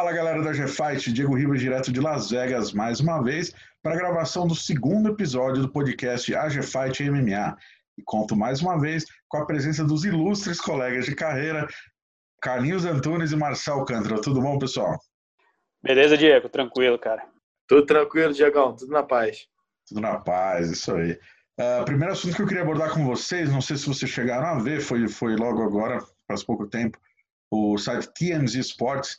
Fala galera da G-Fight, Diego Ribas direto de Las Vegas mais uma vez para a gravação do segundo episódio do podcast Fight MMA. E conto mais uma vez com a presença dos ilustres colegas de carreira, Carlinhos Antunes e Marcel Cantra. Tudo bom, pessoal? Beleza, Diego? Tranquilo, cara. Tudo tranquilo, Diegão. Tudo na paz. Tudo na paz, isso aí. Uh, primeiro assunto que eu queria abordar com vocês, não sei se vocês chegaram a ver, foi, foi logo agora, faz pouco tempo, o site TMZ Sports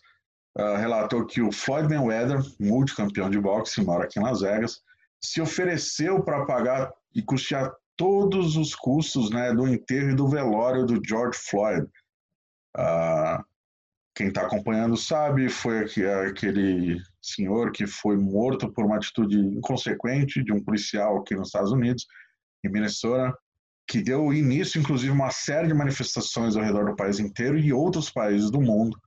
uh, relatou que o Floyd Mayweather, multicampeão de boxe, mora aqui em Las Vegas, se ofereceu para pagar e custear todos os custos né, do enterro e do velório do George Floyd. Uh, quem está acompanhando sabe, foi aquele senhor que foi morto por uma atitude inconsequente de um policial aqui nos Estados Unidos, em Minnesota, que deu início, inclusive, a uma série de manifestações ao redor do país inteiro e outros países do mundo.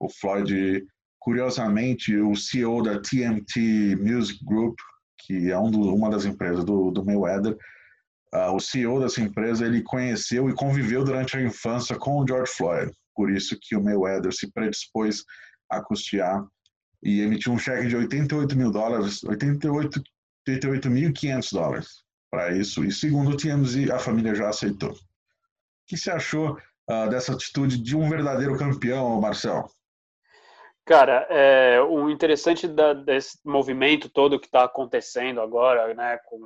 O Floyd, curiosamente, o CEO da TMT Music Group, que é um do, uma das empresas do, do Mayweather, uh, o CEO dessa empresa, ele conheceu e conviveu durante a infância com o George Floyd. Por isso que o Mayweather se predispôs a custear e emitiu um cheque de 88 mil dólares, 88 88.500 dólares para isso. E segundo o TMZ, a família já aceitou. O que você achou uh, dessa atitude de um verdadeiro campeão, Marcel? Cara, é, o interessante da, desse movimento todo que está acontecendo agora, né, com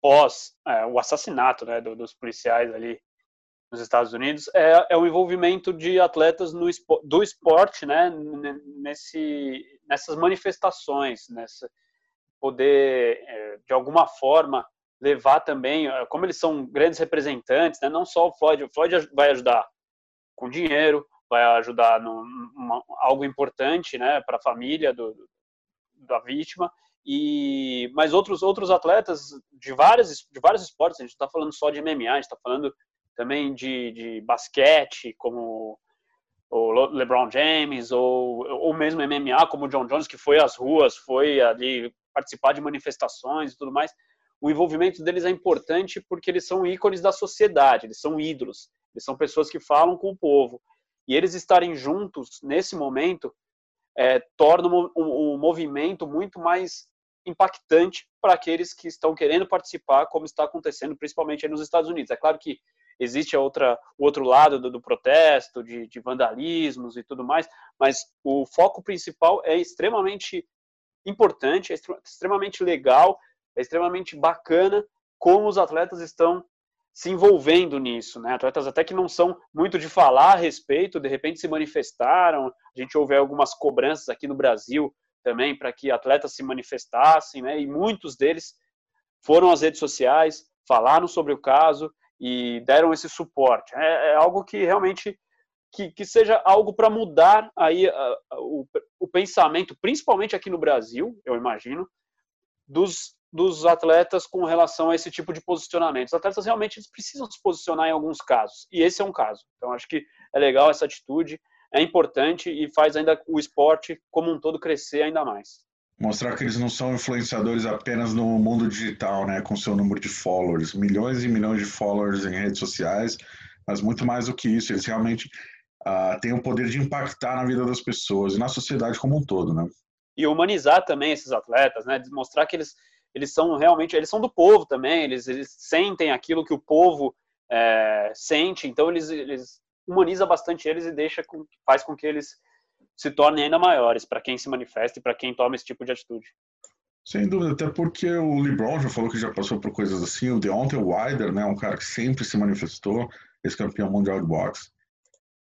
pós é, o assassinato né, do, dos policiais ali nos Estados Unidos, é, é o envolvimento de atletas no, do esporte, né, nesse, nessas manifestações, nessa poder é, de alguma forma levar também, eh, como eles são grandes representantes, né, não só o Floyd, o Floyd vai ajudar com dinheiro, vai ajudar no algo importante né, para a família do, da vítima, e mas outros outros atletas de várias de vários esportes a gente está falando só de MMA a gente está falando também de, de basquete como o LeBron James ou ou mesmo MMA como o John Jones que foi às ruas foi ali participar de manifestações e tudo mais o envolvimento deles é importante porque eles são ícones da sociedade, eles são ídolos, eles são pessoas que falam com o povo. E eles estarem juntos nesse momento é, torna o, o, movimento muito mais impactante para aqueles que estão querendo participar, como está acontecendo principalmente nos Estados Unidos. É claro que existe a outra, o outro lado do, do protesto, de, de, vandalismos e tudo mais, mas o foco principal é extremamente importante, é extremamente legal é extremamente bacana como os atletas estão se envolvendo nisso, né? Atletas até que não são muito de falar a respeito, de repente se manifestaram. A gente ouve algumas cobranças aqui no Brasil também para que atletas se manifestassem, né? E muitos deles foram às redes sociais, falaram sobre o caso e deram esse suporte. É, é algo que realmente que, que seja algo para mudar aí uh, o, o pensamento, principalmente aqui no Brasil, eu imagino, dos dos atletas com relação a esse tipo de posicionamento. Os atletas realmente eles precisam se posicionar em alguns casos, e esse é um caso. Então, acho que é legal essa atitude, é importante e faz ainda o esporte como um todo crescer ainda mais. Mostrar que eles não são influenciadores apenas no mundo digital, né, com seu número de followers, milhões e milhões de followers em redes sociais, mas muito mais do que isso, eles realmente uh, têm o poder de impactar na vida das pessoas e na sociedade como um todo, né? E humanizar também esses atletas, né, mostrar que eles eles são realmente, eles são do povo também, eles, eles sentem aquilo que o povo é, sente, então eles, eles humaniza bastante eles e deixa com, faz com que eles se tornem ainda maiores para quem se manifesta e para quem toma esse tipo de atitude. Sem dúvida, até porque o LeBron já falou que já passou por coisas assim, o Deontay Wilder, né, um cara que sempre se manifestou, ex-campeão mundial de boxe,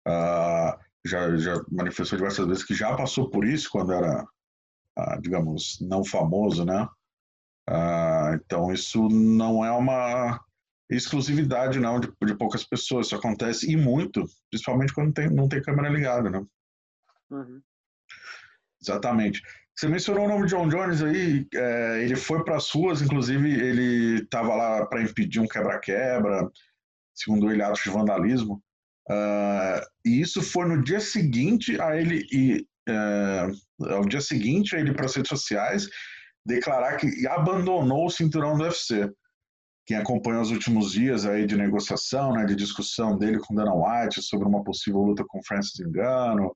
uh, já, já manifestou diversas vezes que já passou por isso quando era, uh, digamos, não famoso, né, ah, então, isso não é uma exclusividade não de, de, poucas pessoas. Isso acontece e muito, principalmente quando tem, não tem câmera ligada, né? Uhum. Exatamente. Você mencionou o nome de John Jones aí, é, ele foi para as ruas, inclusive ele estava lá para impedir um quebra-quebra, segundo ele, atos de vandalismo. Uh, e isso foi no dia seguinte a ele, e, uh, ao dia seguinte a ele para as redes sociais, declarar que abandonou o cinturão do UFC. Quem acompanhou os últimos dias aí de negociação, né, de discussão dele com Dana White sobre uma possível luta com Francis Ngannou,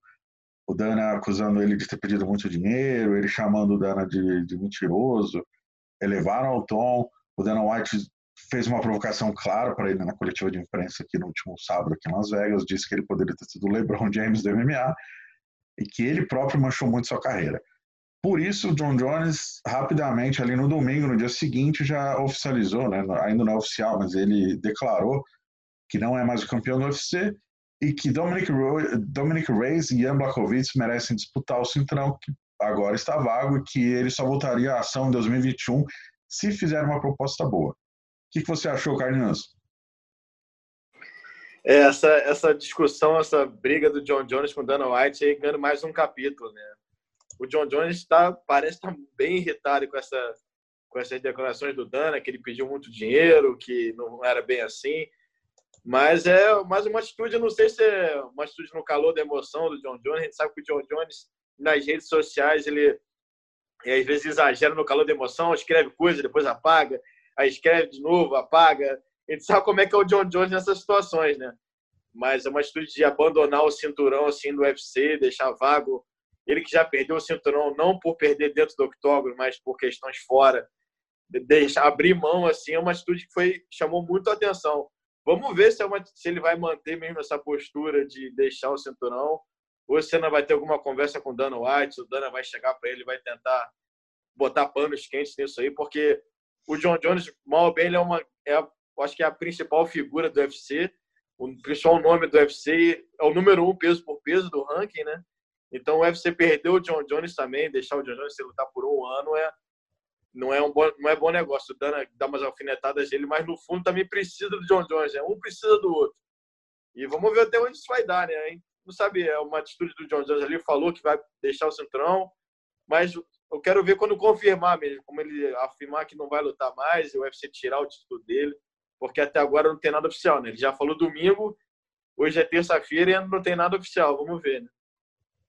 o Dana acusando ele de ter pedido muito dinheiro, ele chamando o Dana de, de mentiroso, elevaram o tom, o Dana White fez uma provocação clara para ele na coletiva de imprensa aqui no último sábado aqui em Las Vegas, disse que ele poderia ter sido o LeBron James do MMA e que ele próprio manchou muito sua carreira. Por isso, o John Jones, rapidamente, ali no domingo, no dia seguinte, já oficializou, né? ainda não é oficial, mas ele declarou que não é mais o campeão do UFC e que Dominic, Dominic Reyes e Ian Blachowicz merecem disputar o cinturão, que agora está vago, e que ele só voltaria à ação em 2021 se fizer uma proposta boa. O que, que você achou, Carlinhos? É, essa, essa discussão, essa briga do John Jones com o Dana White aí ganhando mais um capítulo, né? O John Jones tá, parece estar tá bem irritado com, essa, com essas declarações do Dana, que ele pediu muito dinheiro, que não era bem assim. Mas é mais uma atitude, não sei se é uma atitude no calor da emoção do John Jones. A gente sabe que o John Jones, nas redes sociais, ele às vezes exagera no calor da emoção, escreve coisa, depois apaga, aí escreve de novo, apaga. A gente sabe como é que é o John Jones nessas situações, né? Mas é uma atitude de abandonar o cinturão assim do UFC, deixar vago. Ele que já perdeu o cinturão, não por perder dentro do octógono, mas por questões fora. Deixar, abrir mão assim é uma atitude que foi chamou muito a atenção. Vamos ver se, é uma, se ele vai manter mesmo essa postura de deixar o cinturão ou se ainda vai ter alguma conversa com o Dana White, o Dana vai chegar para ele vai tentar botar panos quentes nisso aí, porque o John Jones, mal ou bem, ele é uma, é, acho que é a principal figura do UFC, o principal nome do UFC, é o número um peso por peso do ranking, né? Então o UFC perdeu o John Jones também, deixar o John Jones se lutar por um ano é não é um bom, não é bom negócio. O Dana dá umas alfinetadas dele, mas no fundo também precisa do John Jones, né? Um precisa do outro. E vamos ver até onde isso vai dar, né? Não sabe, é uma atitude do John Jones ali, falou que vai deixar o centrão, mas eu quero ver quando confirmar mesmo, como ele afirmar que não vai lutar mais e o UFC tirar o título dele, porque até agora não tem nada oficial, né? Ele já falou domingo, hoje é terça-feira e não tem nada oficial, vamos ver, né?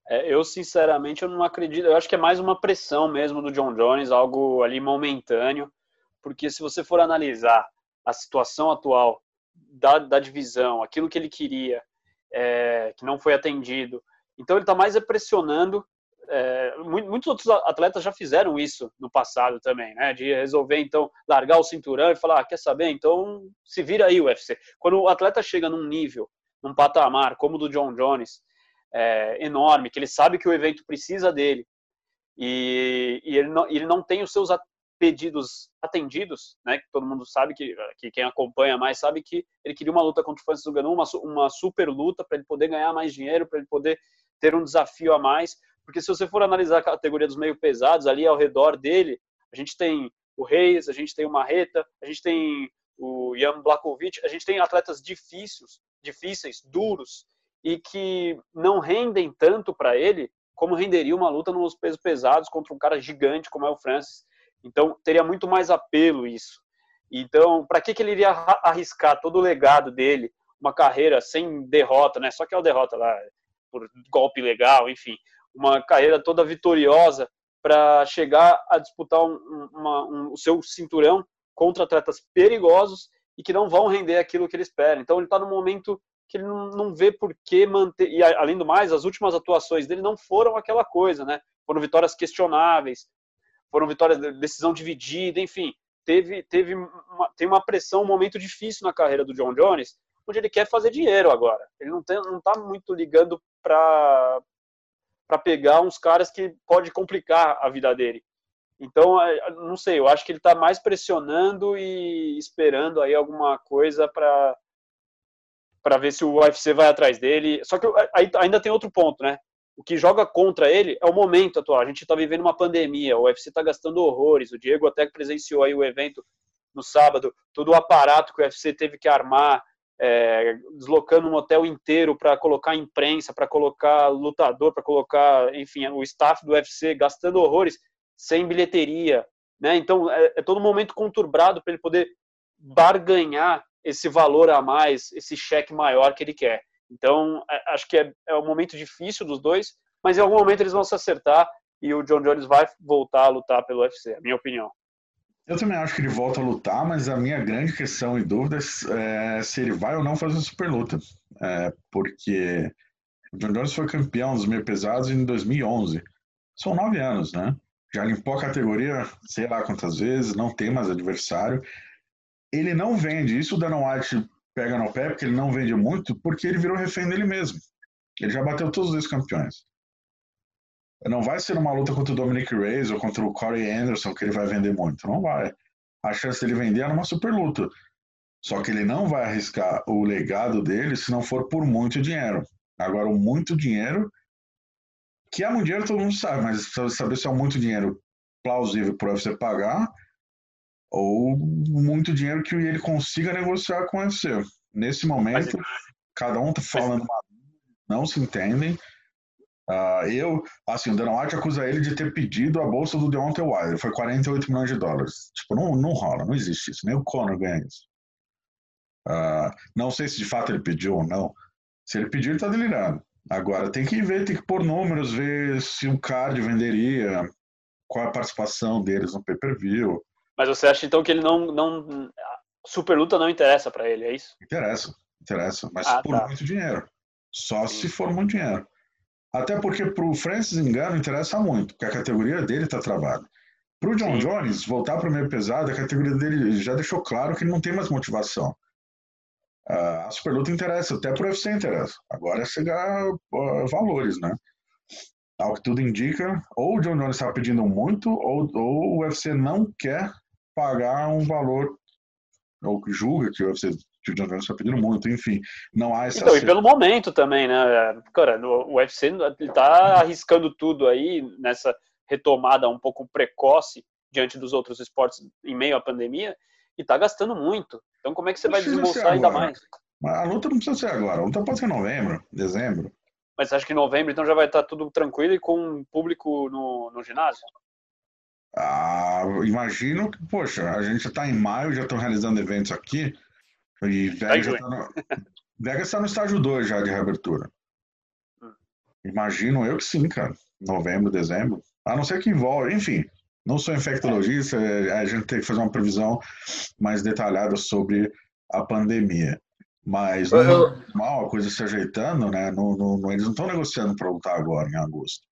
É, eu, sinceramente, eu não acredito. Eu acho que é mais uma pressão mesmo do John Jones, algo ali momentâneo, porque se você for analisar a situação atual da, da divisão, aquilo que ele queria, é, que não foi atendido, então ele está mais pressionando. É, muitos outros atletas já fizeram isso no passado também, né? De resolver então largar o cinturão e falar, ah, quer saber? Então se vira aí UFC. Quando o atleta chega num nível, num patamar como o do John Jones, é, enorme, que ele sabe que o evento precisa dele e, e ele, não, ele não tem os seus pedidos atendidos, né? Que todo mundo sabe que, que quem acompanha mais sabe que ele queria uma luta contra o Francis Ngannou, uma, uma super luta para ele poder ganhar mais dinheiro, para ele poder ter um desafio a mais, porque se você for analisar a categoria dos meio pesados ali ao redor dele, a gente tem o Reis, a gente tem o Marreta, a gente tem o Jan Blakovic, a gente tem atletas difíceis, difíceis, duros, e que não rendem tanto para ele como renderia uma luta nos pesos pesados contra um cara gigante como é o Francis. Então, teria muito mais apelo isso. Então, para que, que ele iria arriscar todo o legado dele, uma carreira sem derrota, né? Só que é o derrota lá por golpe legal, enfim, uma carreira toda vitoriosa para chegar a disputar um, uma, um, o seu cinturão contra atletas perigosos e que não vão render aquilo que ele espera. Então, ele está no momento que ele não, vê por que manter. E além do mais, as últimas atuações dele não foram aquela coisa, né? Foram vitórias questionáveis, foram vitórias de decisão dividida, enfim. Teve, teve uma, tem uma pressão, um momento difícil na carreira do John Jones, onde ele quer fazer dinheiro agora. Ele não, tem, não tá muito ligando para para pegar uns caras que pode complicar a vida dele. Então, é, não sei, eu acho que ele está mais pressionando e esperando aí alguma coisa para para ver se o UFC vai atrás dele. Só que aí ainda tem outro ponto, né? O que joga contra ele é o momento atual. A gente está vivendo uma pandemia, o UFC está gastando horrores. O Diego até presenciou aí o evento no sábado, todo o aparato que o UFC teve que armar, é, deslocando um hotel inteiro para colocar imprensa, para colocar lutador, para colocar, enfim, o staff do UFC gastando horrores sem bilheteria, né? Então é, é todo momento conturbado para ele poder barganhar esse valor a mais, esse cheque maior que ele quer. Então, é, acho que é, é um momento difícil dos dois, mas em algum momento eles vão se acertar e o John Jones vai voltar a lutar pelo UFC, a minha opinião. Eu também acho que ele volta a lutar, mas a minha grande questão e dúvida é se ele vai ou não fazer super luta. É, porque O John Jones foi campeão dos meio pesados em 2011. São nove anos, né? Já limpou a categoria, sei lá quantas vezes, não tem mais adversário. Ele não vende, isso o Dana White pega no pé, porque ele não vende muito, porque ele virou refém dele mesmo. Ele já bateu todos os campeões. Não vai ser uma luta contra o Dominic Reyes ou contra o Corey Anderson que ele vai vender muito. Não vai. A chance dele vender é numa super luta. Só que ele não vai arriscar o legado dele se não for por muito dinheiro. Agora, o muito dinheiro, que é muito dinheiro todo mundo sabe, mas saber se é muito dinheiro plausível para você pagar ou muito dinheiro que ele consiga negociar com o UFC. Nesse momento, cada um está falando, não se entendem. Uh, eu, assim, o Dana White acusa ele de ter pedido a bolsa do Deontay Wilder. Foi 48 milhões de dólares. Tipo, não, não rola, não existe isso. Nem o Conor ganha isso. Uh, não sei se de fato ele pediu ou não. Se ele pediu, ele tá delirando. Agora, tem que ver, tem que pôr números, ver se o card venderia, qual é a participação deles no pay-per-view. Mas você acha então que ele não. não super luta não interessa para ele, é isso? Interessa, interessa. Mas ah, por tá. muito dinheiro. Só Sim. se for muito dinheiro. Até porque para o Francis Engano interessa muito, porque a categoria dele está travada. Para o John Sim. Jones, voltar para o meio pesado, a categoria dele já deixou claro que ele não tem mais motivação. Uh, a superluta interessa, até para o UFC interessa. Agora é chegar uh, valores, né? Ao que tudo indica, ou o John Jones está pedindo muito, ou, ou o UFC não quer pagar um valor, ou julga que o UFC que o John Jones está pedindo muito, enfim, não há essa... Então, e pelo momento também, né, cara, o UFC está arriscando tudo aí nessa retomada um pouco precoce diante dos outros esportes em meio à pandemia e está gastando muito. Então, como é que você vai desembolsar ainda mais? A luta não precisa ser agora, a luta pode ser em novembro, dezembro. Mas você acha que em novembro então já vai estar tá tudo tranquilo e com público no, no ginásio? Ah, imagino que, poxa, a gente está em maio, já estão realizando eventos aqui. E Vegas está no, Vegas tá no estágio 2 já de reabertura. Hum. Imagino eu que sim, cara. Novembro, dezembro. A não ser que envolve, enfim. Não sou infectologista, é, a gente tem que fazer uma previsão mais detalhada sobre a pandemia. Mas no normal, a coisa se ajeitando, né? No, no, no eles não estão negociando para lutar agora, em agosto.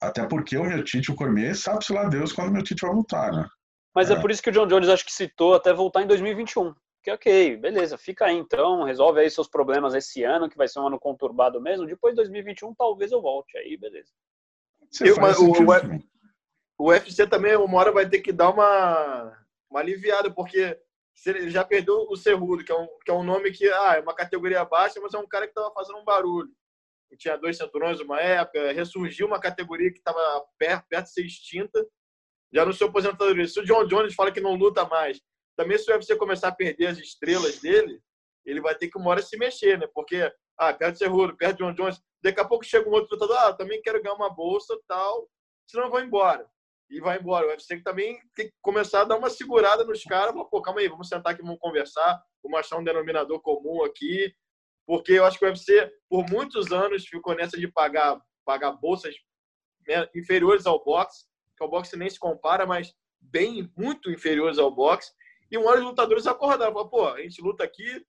Até porque o meu Tite, o Cormier, sabe-se lá Deus quando o meu Tite vai voltar, né? Mas é. é por isso que o John Jones acho que citou até voltar em 2021 que ok, beleza, fica aí então, resolve aí seus problemas esse ano, que vai ser um ano conturbado mesmo. Depois de 2021, talvez eu volte aí, beleza. Eu, mas, o, o, UFC também, uma hora vai ter que dar uma, uma aliviada, porque ele já perdeu o Cerrudo, que é, um, que é um nome que ah, é uma categoria baixa, mas é um cara que estava fazendo um barulho. Tinha dois cinturões uma época, ressurgiu uma categoria que estava perto, perto de ser extinta, já no seu aposentadoria. Se o John Jones fala que não luta mais, também se o UFC começar a perder as estrelas dele, ele vai ter que uma hora se mexer, né? Porque, ah, perde Cerrudo, perde John Jones, daqui a pouco chega um outro lutador, ah, também quero ganhar uma bolsa tal, senão eu vou embora. E vai embora. O UFC também tem que começar a dar uma segurada nos caras, pô, calma aí, vamos sentar aqui, vamos conversar, vamos achar um denominador comum aqui, porque eu acho que o UFC, por muitos anos, ficou nessa de pagar, pagar bolsas né, inferiores ao boxe, que o boxe nem se compara, mas bem, muito inferiores ao boxe, e um hora os lutadores acordaram. Pô, a gente luta aqui,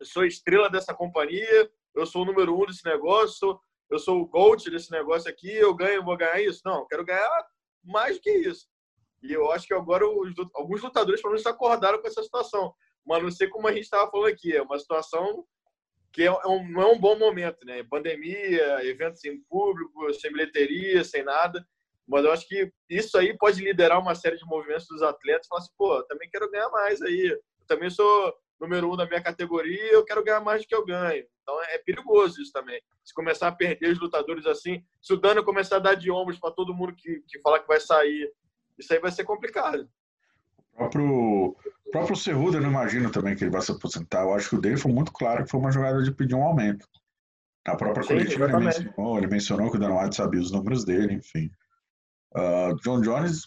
eu sou estrela dessa companhia, eu sou o número um desse negócio, eu sou o GOAT desse negócio aqui, eu ganho, vou ganhar isso? Não, quero ganhar mais do que isso. E eu acho que agora os, alguns lutadores, pelo menos, acordaram com essa situação. Mas não sei como a gente estava falando aqui, é uma situação que é um, não é um bom momento, né? Pandemia, eventos sem público, sem bilheteria, sem nada. Mas eu acho que isso aí pode liderar uma série de movimentos dos atletas. Falar assim, pô, também quero ganhar mais aí. Eu também sou número um da minha categoria, eu quero ganhar mais do que eu ganho. Então é perigoso isso também. Se começar a perder os lutadores assim, se o dano começar a dar de ombros para todo mundo que, que falar que vai sair, isso aí vai ser complicado. O próprio, próprio Cerrudo, eu não imagino também que ele vai se aposentar. Eu acho que o dele foi muito claro que foi uma jogada de pedir um aumento. Na própria Sim, coletiva ele mencionou, ele mencionou que o Dana White sabia os números dele, enfim. Uh, John Jones,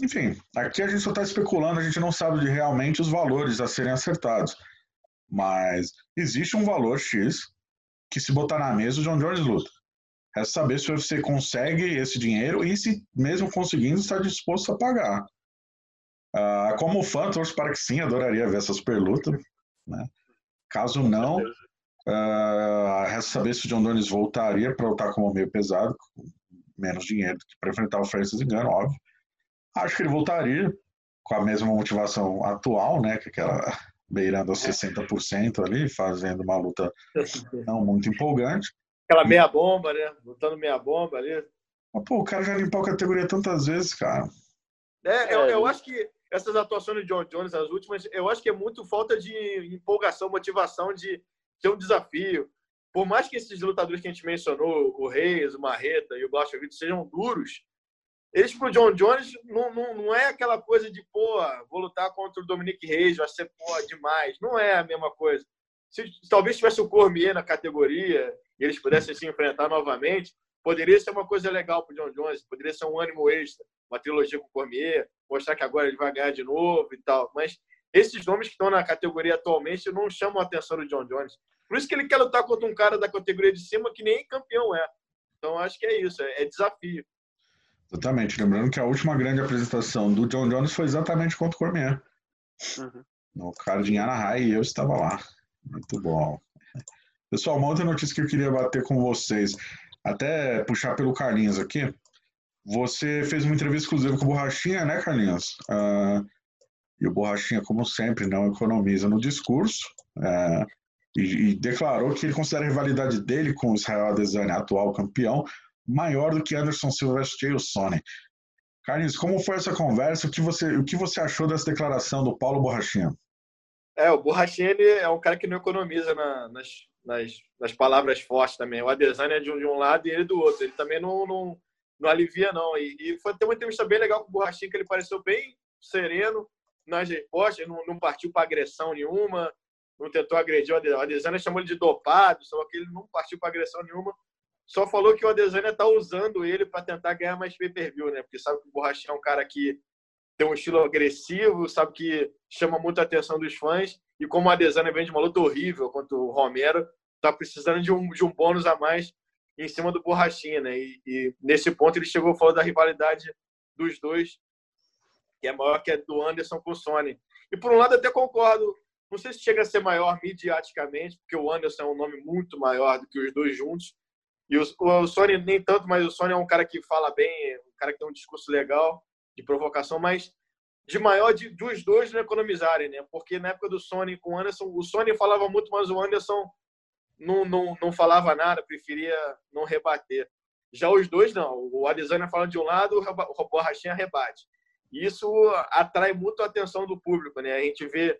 enfim, aqui a gente só está especulando, a gente não sabe de realmente os valores a serem acertados. Mas existe um valor X que, se botar na mesa, o John Jones luta. É saber se você consegue esse dinheiro e se, mesmo conseguindo, está disposto a pagar. Uh, como fã, torço para que sim, adoraria ver essa super luta. Né? Caso não, Uh, resta saber se o John Donis voltaria para lutar como meio pesado, com menos dinheiro para enfrentar o Francis Engano, óbvio. Acho que ele voltaria com a mesma motivação atual, né? Que é aquela beirando aos 60% ali, fazendo uma luta não muito empolgante. Aquela meia bomba, né? Lutando meia bomba ali. Mas, pô, o cara já limpou a categoria tantas vezes, cara. É, eu, eu acho que essas atuações do John Jones, as últimas, eu acho que é muito falta de empolgação, motivação de ter um desafio. Por mais que esses lutadores que a gente mencionou, o Reis, o Marreta e o Blachowicz, sejam duros, eles pro John Jones não, não, não é aquela coisa de, pô, vou lutar contra o Dominique Reis, vai ser, pô, demais. Não é a mesma coisa. Se, talvez tivesse o Cormier na categoria e eles pudessem se enfrentar novamente, poderia ser uma coisa legal pro John Jones, poderia ser um ânimo extra, uma trilogia com o Cormier, mostrar que agora ele vai ganhar de novo e tal. Mas esses nomes que estão na categoria atualmente não chamam a atenção do John Jones. Por isso que ele quer lutar contra um cara da categoria de cima que nem campeão é. Então acho que é isso, é, é desafio. Exatamente. Lembrando que a última grande apresentação do John Jones foi exatamente contra o Cormier. Uhum. No card em Anaheim e eu estava lá. Muito bom. Pessoal, uma outra notícia que eu queria bater com vocês, até puxar pelo Carlinhos aqui. Você fez uma entrevista exclusiva com o Borrachinha, né, Carlinhos? Uh, e o Borrachinha, como sempre, não economiza no discurso. Uh, e, e, declarou que ele considera a rivalidade dele com o Israel Adesanya, atual campeão, maior do que Anderson Silva e o Sony. Carlinhos, como foi essa conversa? O que você, o que você achou dessa declaração do Paulo Borrachinha? É, o Borrachinha ele é um cara que não economiza na, nas, nas, nas, palavras fortes também. O Adesanya é de um, de um lado e ele do outro. Ele também não, não, não alivia, não. E, e foi ter uma entrevista bem legal com o Borrachinha, que ele pareceu bem sereno nas respostas, não, não partiu para agressão nenhuma, não tentou agredir o Adesanya. O Adesanya chamou ele de dopado, só que ele não partiu para agressão nenhuma. Só falou que o Adesanya está usando ele para tentar ganhar mais pay-per-view, né? Porque sabe que o Borrachinha é um cara que tem um estilo agressivo, sabe que chama muita atenção dos fãs. E como o Adesanya vem de uma luta horrível contra o Romero, tá precisando de um, de um bônus a mais em cima do Borrachinha, né? E, e nesse ponto ele chegou a falar da rivalidade dos dois, que é maior que a do Anderson com o Sony. E por um lado até concordo, não sei se chega a ser maior mediaticamente, porque o Anderson é um nome muito maior do que os dois juntos. E o, o Sony nem tanto, mas o Sony é um cara que fala bem, um cara que tem um discurso legal de provocação, mas de maior de, dos dois não economizarem, né? Porque na época do Sony com o Anderson, o Sony falava muito, mas o Anderson não, não, não falava nada, preferia não rebater. Já os dois, não. O Adesanya fala de um lado, o Borrachinha rebate. Isso atrai muito a atenção do público, né? A gente vê,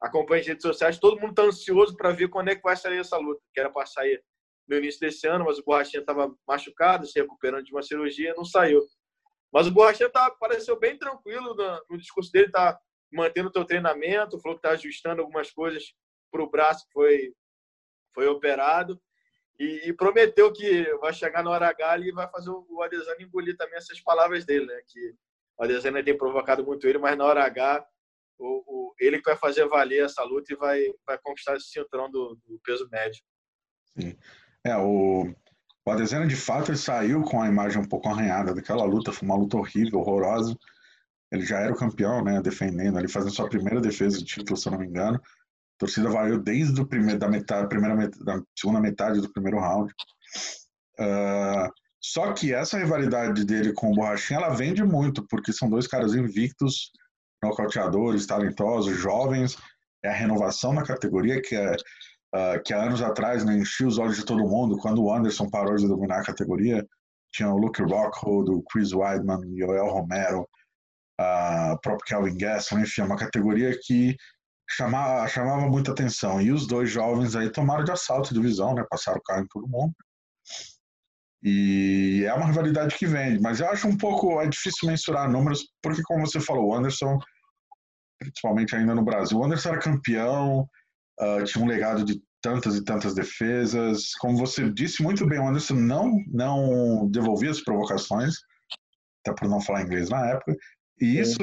acompanha as redes sociais, todo mundo está ansioso para ver quando é que vai sair essa luta, que era para sair no início desse ano, mas o Borrachinha estava machucado, se recuperando de uma cirurgia, não saiu. Mas o Borrachinha tá, pareceu bem tranquilo no, no discurso dele, tá mantendo o seu treinamento, falou que está ajustando algumas coisas para o braço que foi, foi operado e, e, prometeu que vai chegar na hora H e vai fazer o, o Adesanya engolir também essas palavras dele, né? Que o Adesanya tem provocado muito ele, mas na hora H o, o, ele que vai fazer valer essa luta e vai, vai conquistar esse cinturão do, do peso médio. Sim. É, o, o Adesanya, de fato, ele saiu com a imagem um pouco arranhada daquela luta. Foi uma luta horrível, horrorosa. Ele já era o campeão, né? Defendendo, ali fazendo sua primeira defesa de título, se eu não me engano. Torcida valeu desde o primeiro, da metade, primeira metade, da segunda metade do primeiro round. Uh, só que essa rivalidade dele com o Borrachinha, ela vende muito, porque são dois caras invictos, nocauteadores, talentosos, jovens. É a renovação na categoria, que é uh, que há anos atrás né, enchia os olhos de todo mundo, quando o Anderson parou de dominar a categoria, tinha o Luke Rockhold, o Chris Weidman, o Joel Romero, uh, o próprio Kelvin Gasson, enfim, é uma categoria que chamava, chamava muita atenção. E os dois jovens aí tomaram de assalto a divisão, né, passaram o carro em todo mundo. E é uma rivalidade que vende, mas eu acho um pouco é difícil mensurar números, porque como você falou, o Anderson, principalmente ainda no Brasil, o Anderson era campeão, uh, tinha um legado de tantas e tantas defesas. Como você disse muito bem, o Anderson não, não devolvia as provocações, até por não falar inglês na época, e isso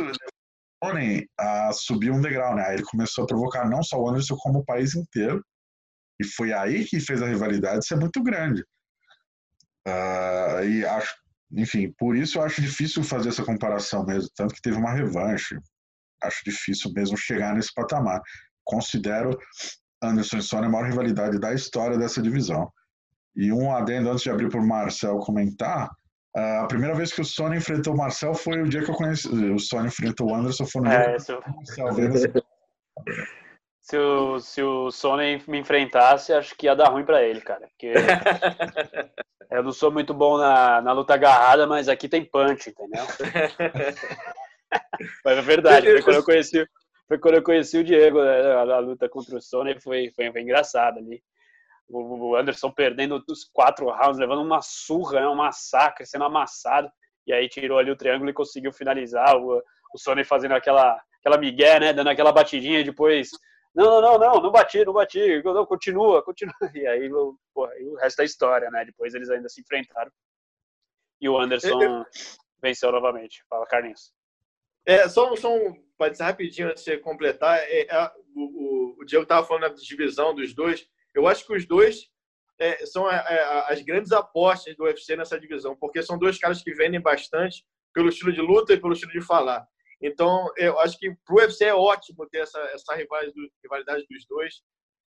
Tony a subir um degrau, né? Aí ele começou a provocar não só o Anderson, como o país inteiro, e foi aí que fez a rivalidade ser muito grande. Uh, e acho, enfim, por isso eu acho difícil fazer essa comparação mesmo, tanto que teve uma revanche. Acho difícil mesmo chegar nesse patamar considero Anderson e é a maior rivalidade da história dessa divisão. E um adendo antes de abrir para o Marcel comentar, a primeira vez que o Sony enfrentou o Marcel foi o dia que eu conheci. O Sony enfrentou o Anderson, foi no dia é, que eu Marcel. Se o, se o Sony me enfrentasse, acho que ia dar ruim para ele, cara. Porque eu não sou muito bom na, na luta agarrada, mas aqui tem punch, entendeu? mas é verdade, foi quando eu conheci, foi quando eu conheci o Diego, né? a, a, luta contra o Sony foi, foi, foi engraçada ali. O, o Anderson perdendo os quatro rounds, levando uma surra, né? um massacre, sendo amassado. E aí tirou ali o triângulo e conseguiu finalizar. O, o Sony fazendo aquela, aquela migué, né? Dando aquela batidinha e depois não, não, não, não, não bati, não bati, não, continua, continua. E aí, porra, e o resto da história, né? Depois eles ainda se enfrentaram. E o Anderson venceu novamente. Fala, Carlinhos. É, só, só um, pode ser rapidinho antes de completar. É, é, o, o, Diego estava falando da divisão dos dois. Eu acho que os dois é, são é, é, as grandes apostas do UFC nessa divisão, porque são dois caras que vendem bastante pelo estilo de luta e pelo estilo de falar. Então, eu acho que para o UFC é ótimo ter essa, essa rivalidade dos dois.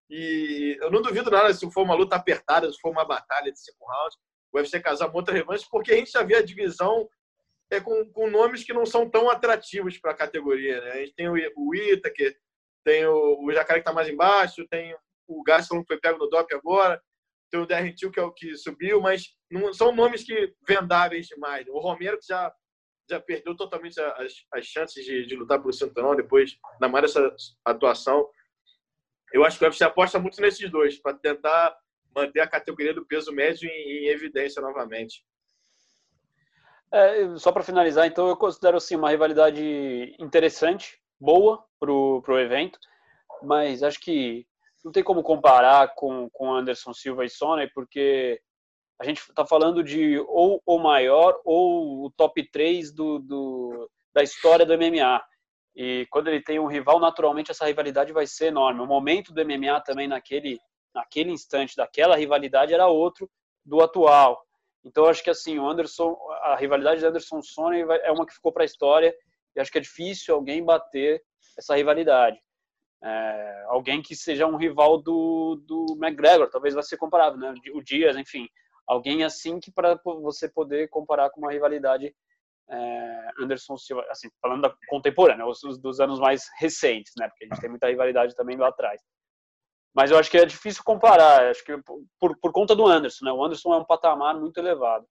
E eu não duvido nada se for uma luta apertada, se for uma batalha de cinco rounds, o UFC casar uma outra revanche, porque a gente já vê a divisão é, com, com nomes que não são tão atrativos para a categoria. Né? A gente tem o, o que tem o, o Jacaré que está mais embaixo, tem o Gaston foi pego no DOP agora, tem o Darren Till que é o que subiu, mas não são nomes que vendáveis demais. O Romero que já já perdeu totalmente as, as chances de, de lutar pelo cinturão depois, na mais dessa atuação. Eu acho que o UFC aposta muito nesses dois, para tentar manter a categoria do peso médio em, em evidência novamente. É, só para finalizar, então, eu considero assim, uma rivalidade interessante, boa para o evento, mas acho que não tem como comparar com, com Anderson Silva e Sony, porque a gente está falando de ou o maior ou o top 3 do, do, da história do MMA. E quando ele tem um rival, naturalmente essa rivalidade vai ser enorme. O momento do MMA também naquele, naquele instante, daquela rivalidade, era outro do atual. Então acho que assim, o Anderson, a rivalidade de Anderson Sony é uma que ficou para a história e acho que é difícil alguém bater essa rivalidade. É, alguém que seja um rival do, do McGregor, talvez vai ser comparável, né? O Dias, enfim, alguém assim que para você poder comparar com uma rivalidade é, Anderson Silva, assim, falando da contemporânea, os, dos anos mais recentes, né? Porque a gente tem muita rivalidade também lá atrás. Mas eu acho que é difícil comparar, acho que por, por conta do Anderson, né? O Anderson é um patamar muito elevado.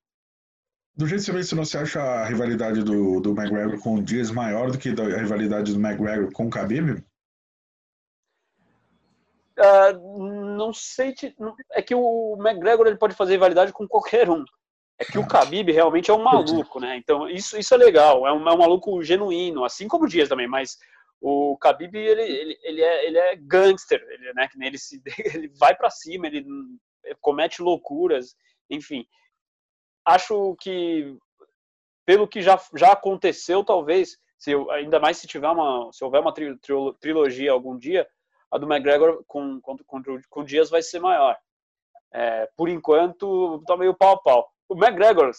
Do jeito que você mencionou, você acha a rivalidade do, do McGregor com o Dias maior do que a rivalidade do McGregor com o Khabib? Uh, não sei. Te, é que o McGregor ele pode fazer rivalidade com qualquer um. É que o Khabib realmente é um maluco, né? Então isso, isso é legal. É um, é um maluco genuíno, assim como o Dias também. Mas o Khabib ele, ele, ele, é, ele é gangster, ele, né? Ele, se, ele vai para cima, ele comete loucuras, enfim. Acho que pelo que já, já aconteceu, talvez, se ainda mais se tiver uma, se houver uma tri, trilogia algum dia, a do McGregor com, com, com, com o Dias vai ser maior. É, por enquanto, tá meio pau a pau. O McGregor,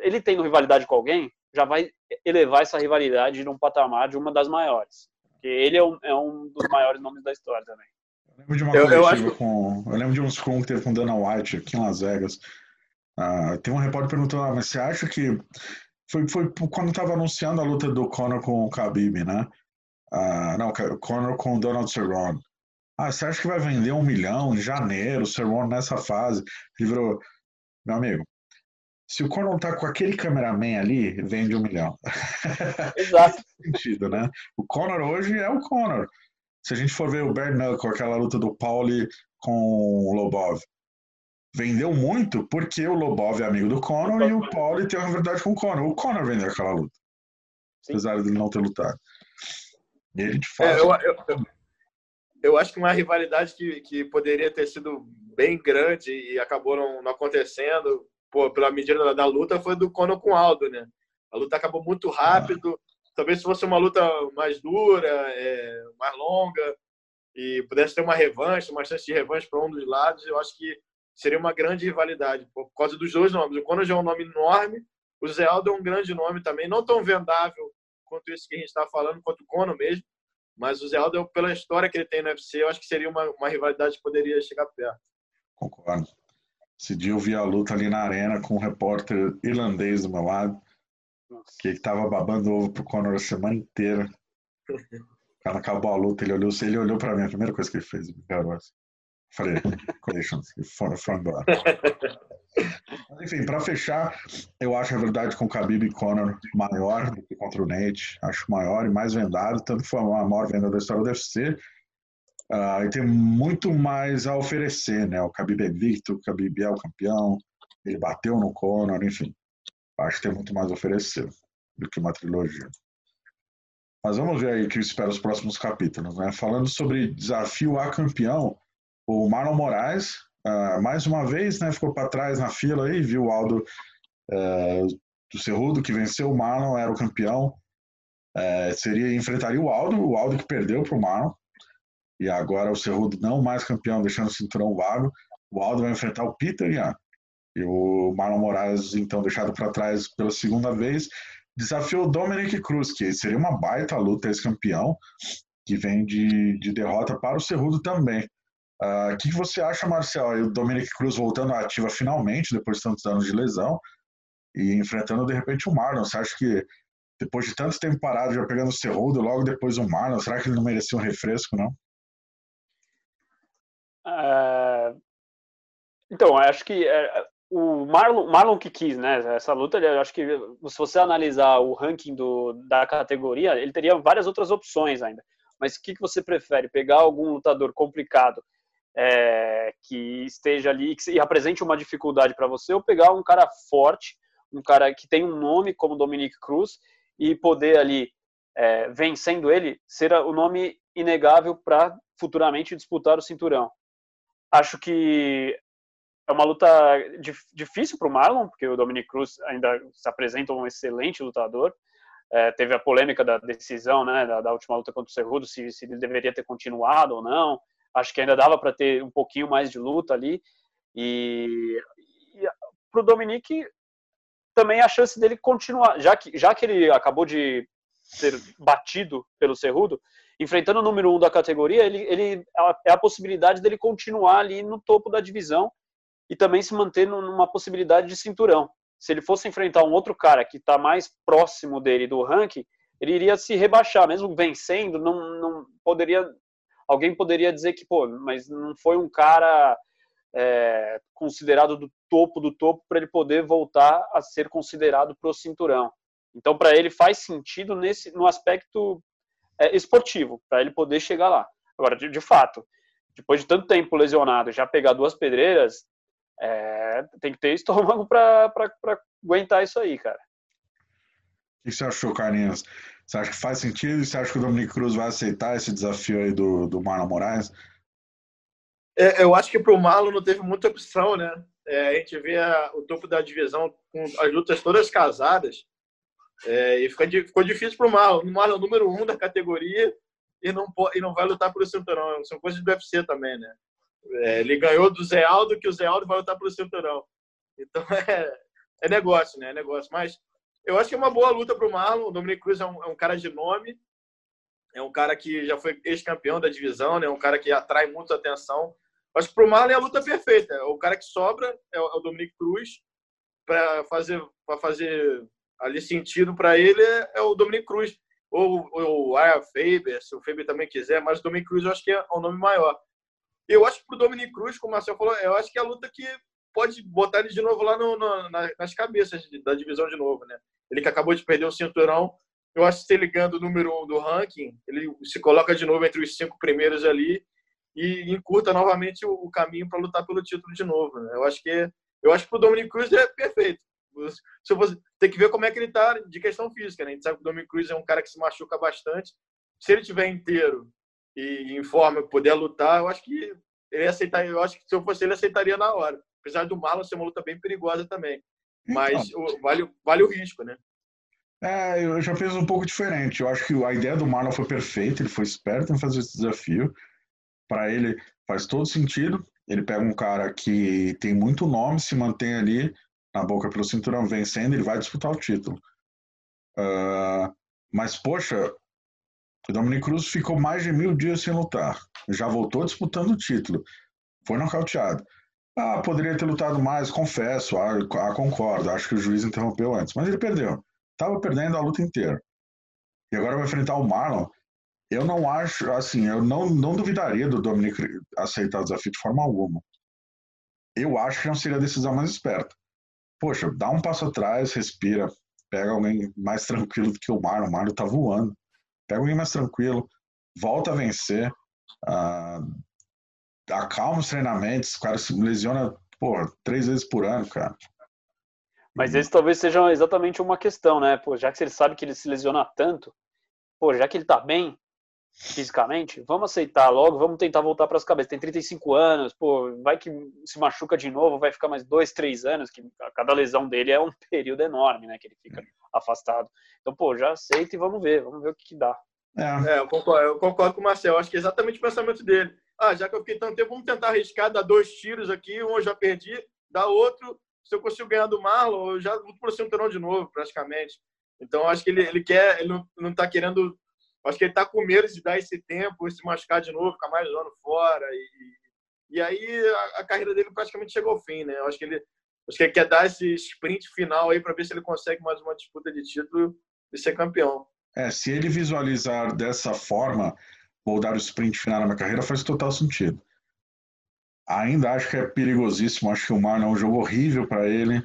ele tendo rivalidade com alguém, já vai elevar essa rivalidade num patamar de uma das maiores. Porque ele é um, é um dos maiores nomes da história também. Eu lembro de uma eu, eu acho... com. Eu lembro de um scrum que teve com Dana White aqui em Las Vegas. Uh, tem um repórter perguntando, ah, mas você acha que. Foi, foi quando estava anunciando a luta do Conor com o Khabib, né? Uh, não, Conor com Donald Cerrone. Ah, você acha que vai vender um milhão em janeiro, o Cerrone nessa fase? Ele virou, meu amigo, se o Conor tá com aquele cameraman ali, vende um milhão. Exato. sentido, né? O Conor hoje é o Conor. Se a gente for ver o Bernard com aquela luta do Pauli com o Lobov, vendeu muito porque o Lobov é amigo do Conor e o Pauli tem uma verdade com o Conor. O Conor vendeu aquela luta. Sim. Apesar de ele não ter lutado. Gente faz. É, eu, eu, eu, acho que uma rivalidade que, que poderia ter sido bem grande e acabou não, não acontecendo pô, pela medida da, da, luta foi do Conor com Aldo, né? A luta acabou muito rápido. Talvez se fosse uma luta mais dura, é, mais longa e pudesse ter uma revanche, uma chance de revanche para um dos lados, eu acho que seria uma grande rivalidade por causa dos dois nomes. O Conor já é um nome enorme, o Zé Aldo é um grande nome também, não tão vendável quanto esse que a gente está falando, quanto o Conor mesmo, Mas o Zé Aldo, pela história que ele tem no UFC, eu acho que seria uma, uma rivalidade que poderia chegar perto. Concordo. Esse dia eu vi a luta ali na arena com um repórter irlandês do meu lado, Nossa. que estava babando ovo pro Conor a semana inteira. O cara acabou a luta, ele olhou, ele olhou para mim, a primeira coisa que ele fez, me assim. Falei, congratulations, for, for embora. Mas, enfim, para fechar, eu acho a verdade com o Khabib e Conor maior do que contra o Nate. Acho maior e mais vendado, tanto que foi a maior venda da história do UFC. Uh, e tem muito mais a oferecer, né? O Khabib é invicto, o Khabib é o campeão, ele bateu no Conor, enfim. Acho que tem muito mais a oferecer do que uma trilogia. Mas vamos ver aí o que espera os próximos capítulos, né? Falando sobre desafio a campeão, o Marlon Moraes, uh, mais uma vez, né, ficou para trás na fila aí, viu o Aldo uh, do Cerrudo, que venceu o Marlon, era o campeão. Uh, seria enfrentaria o Aldo, o Aldo que perdeu para o Marlon. E agora o Cerrudo não mais campeão, deixando o cinturão vago. O Aldo vai enfrentar o Peter. E o Marlon Moraes, então, deixado para trás pela segunda vez, desafiou o Dominic Cruz, que seria uma baita luta esse campeão, que vem de, de derrota para o Cerrudo também. Ah, o uh, que, que, você acha, Marcel? o Dominic Cruz voltando à ativa finalmente, depois de tantos anos de lesão, e enfrentando de repente o Marlon. Você acha que depois de tanto tempo parado, já pegando o Cerrudo, logo depois o Marlon, será que ele não merecia um refresco, não? Uh, então, acho que uh, o Marlon, Marlon que quis, né? Essa luta, eu acho que se você analisar o ranking do, da categoria, ele teria várias outras opções ainda. Mas o que, que você prefere? Pegar algum lutador complicado é, que esteja ali que, e apresente uma dificuldade para você, ou pegar um cara forte, um cara que tem um nome como Dominic Cruz e poder ali, é, vencendo ele, ser o nome inegável para futuramente disputar o cinturão. Acho que é uma luta difícil para o Marlon, porque o Dominic Cruz ainda se apresenta um excelente lutador. É, teve a polêmica da decisão, né, da, da, última luta contra o Cerrudo, se, se ele deveria ter continuado ou não. Acho que ainda dava para ter um pouquinho mais de luta ali. E, e para o Dominic, também a chance dele continuar, já que, já que ele acabou de ser batido pelo Cerrudo, enfrentando o número um da categoria, ele, ele é a possibilidade dele continuar ali no topo da divisão e também se manter numa possibilidade de cinturão. Se ele fosse enfrentar um outro cara que está mais próximo dele do ranking, ele iria se rebaixar, mesmo vencendo, não, não poderia. Alguém poderia dizer que, pô, mas não foi um cara é, considerado do topo do topo para ele poder voltar a ser considerado pro cinturão. Então, para ele faz sentido nesse no aspecto é, esportivo, para ele poder chegar lá. Agora, de, de, fato, depois de tanto tempo lesionado, já pegar duas pedreiras, é, tem que ter estômago para aguentar isso aí, cara. O que você achou, Carlinhos? Você acha que faz sentido? Você acha que o Dominique Cruz vai aceitar esse desafio aí do, do Marlon Moraes? É, eu acho que para o Marlon não teve muita opção, né? É, a gente vê a, o topo da divisão com as lutas todas casadas é, e fica, ficou difícil para o Marlon. O Marlon é o número um da categoria e não, e não vai lutar pelo cinturão. São coisas do UFC também, né? É, ele ganhou do Zé Aldo, que o Zé Aldo vai lutar pelo cinturão. Então é, é negócio, né? É negócio. Mas eu acho que é uma boa luta para o Marlon. O Dominic Cruz é um, é um, cara de nome, é um cara que já foi ex-campeão da divisão, né? um cara que atrai muita atenção. Acho que para o Marlon é a luta perfeita. O cara que sobra é o, é o Dominic Cruz para fazer para fazer ali sentido para ele é, é, o Dominic Cruz ou, ou o Aya Faber, se o Faber também quiser, mas o Dominic Cruz eu acho que é o nome maior. Eu acho que pro Dominic Cruz, como o Marcel falou, eu acho que é a luta que pode botar ele de novo lá no, no, nas cabeças da divisão de novo, né? Ele que acabou de perder o cinturão, eu acho que se ele ganhando o número um do ranking, ele se coloca de novo entre os cinco primeiros ali e encurta novamente o, o caminho para lutar pelo título de novo. Né? Eu acho que eu acho que pro Dominic Cruz é perfeito. Se fosse, tem que ver como é que ele está de questão física, né? A gente sabe que o Dominic Cruz é um cara que se machuca bastante. Se ele tiver inteiro e em forma puder lutar, eu acho que ele aceitaria. Eu acho que se eu fosse ele, aceitaria na hora. Apesar do Marlon ser uma luta bem perigosa também. Mas então, vale, vale o risco, né? É, eu já fiz um pouco diferente. Eu acho que a ideia do Marlon foi perfeita, ele foi esperto em fazer esse desafio. Para ele faz todo sentido. Ele pega um cara que tem muito nome, se mantém ali na boca pelo cinturão vencendo, ele vai disputar o título. Uh, mas, poxa, O Dominic Cruz ficou mais de mil dias sem lutar. Já voltou disputando o título. Foi nocauteado. Ah, poderia ter lutado mais, confesso, ah, ah, concordo. Acho que o juiz interrompeu antes. Mas ele perdeu. Tava perdendo a luta inteira. E agora vai enfrentar o Marlon. Eu não acho, assim, eu não, não duvidaria do Dominic aceitar o desafio de forma alguma. Eu acho que não seria a decisão mais esperta. Poxa, dá um passo atrás, respira, pega alguém mais tranquilo do que o Marlon. O Marlon tá voando. Pega alguém mais tranquilo, volta a vencer, uh, acalma os treinamentos, o cara se lesiona, pô, três vezes por ano, cara. Mas esse talvez seja exatamente uma questão, né? Pô, já que ele sabe que ele se lesiona tanto, pô, já que ele tá bem fisicamente, vamos aceitar logo, vamos tentar voltar para as cabeças. Tem 35 anos, pô, vai que se machuca de novo, vai ficar mais dois, três anos, que cada lesão dele é um período enorme, né? Que ele fica afastado. Então, pô, já aceita e vamos ver, vamos ver o que, que dá. É. é, eu, concordo, eu concordo com o Marcel, acho que é exatamente o pensamento dele. Ah, já que eu fiquei tanto tempo, vamos tentar arriscar, dar dois tiros aqui, um eu já perdi, dá outro, se eu consigo ganhar do Marlon, eu já luto por cinturão de novo, praticamente. Então, acho que ele, ele quer, ele não, não tá querendo, acho que ele tá com medo de dar esse tempo, se machucar de novo, ficar mais um ano fora, e, e aí a, a carreira dele praticamente chegou ao fim, né? Eu acho que ele, acho que ele quer dar esse sprint final aí para ver se ele consegue mais uma disputa de título e ser campeão. É, se ele visualizar dessa forma, vou dar o sprint final na minha carreira, faz total sentido. Ainda acho que é perigosíssimo, acho que o Marlon é um jogo horrível para ele.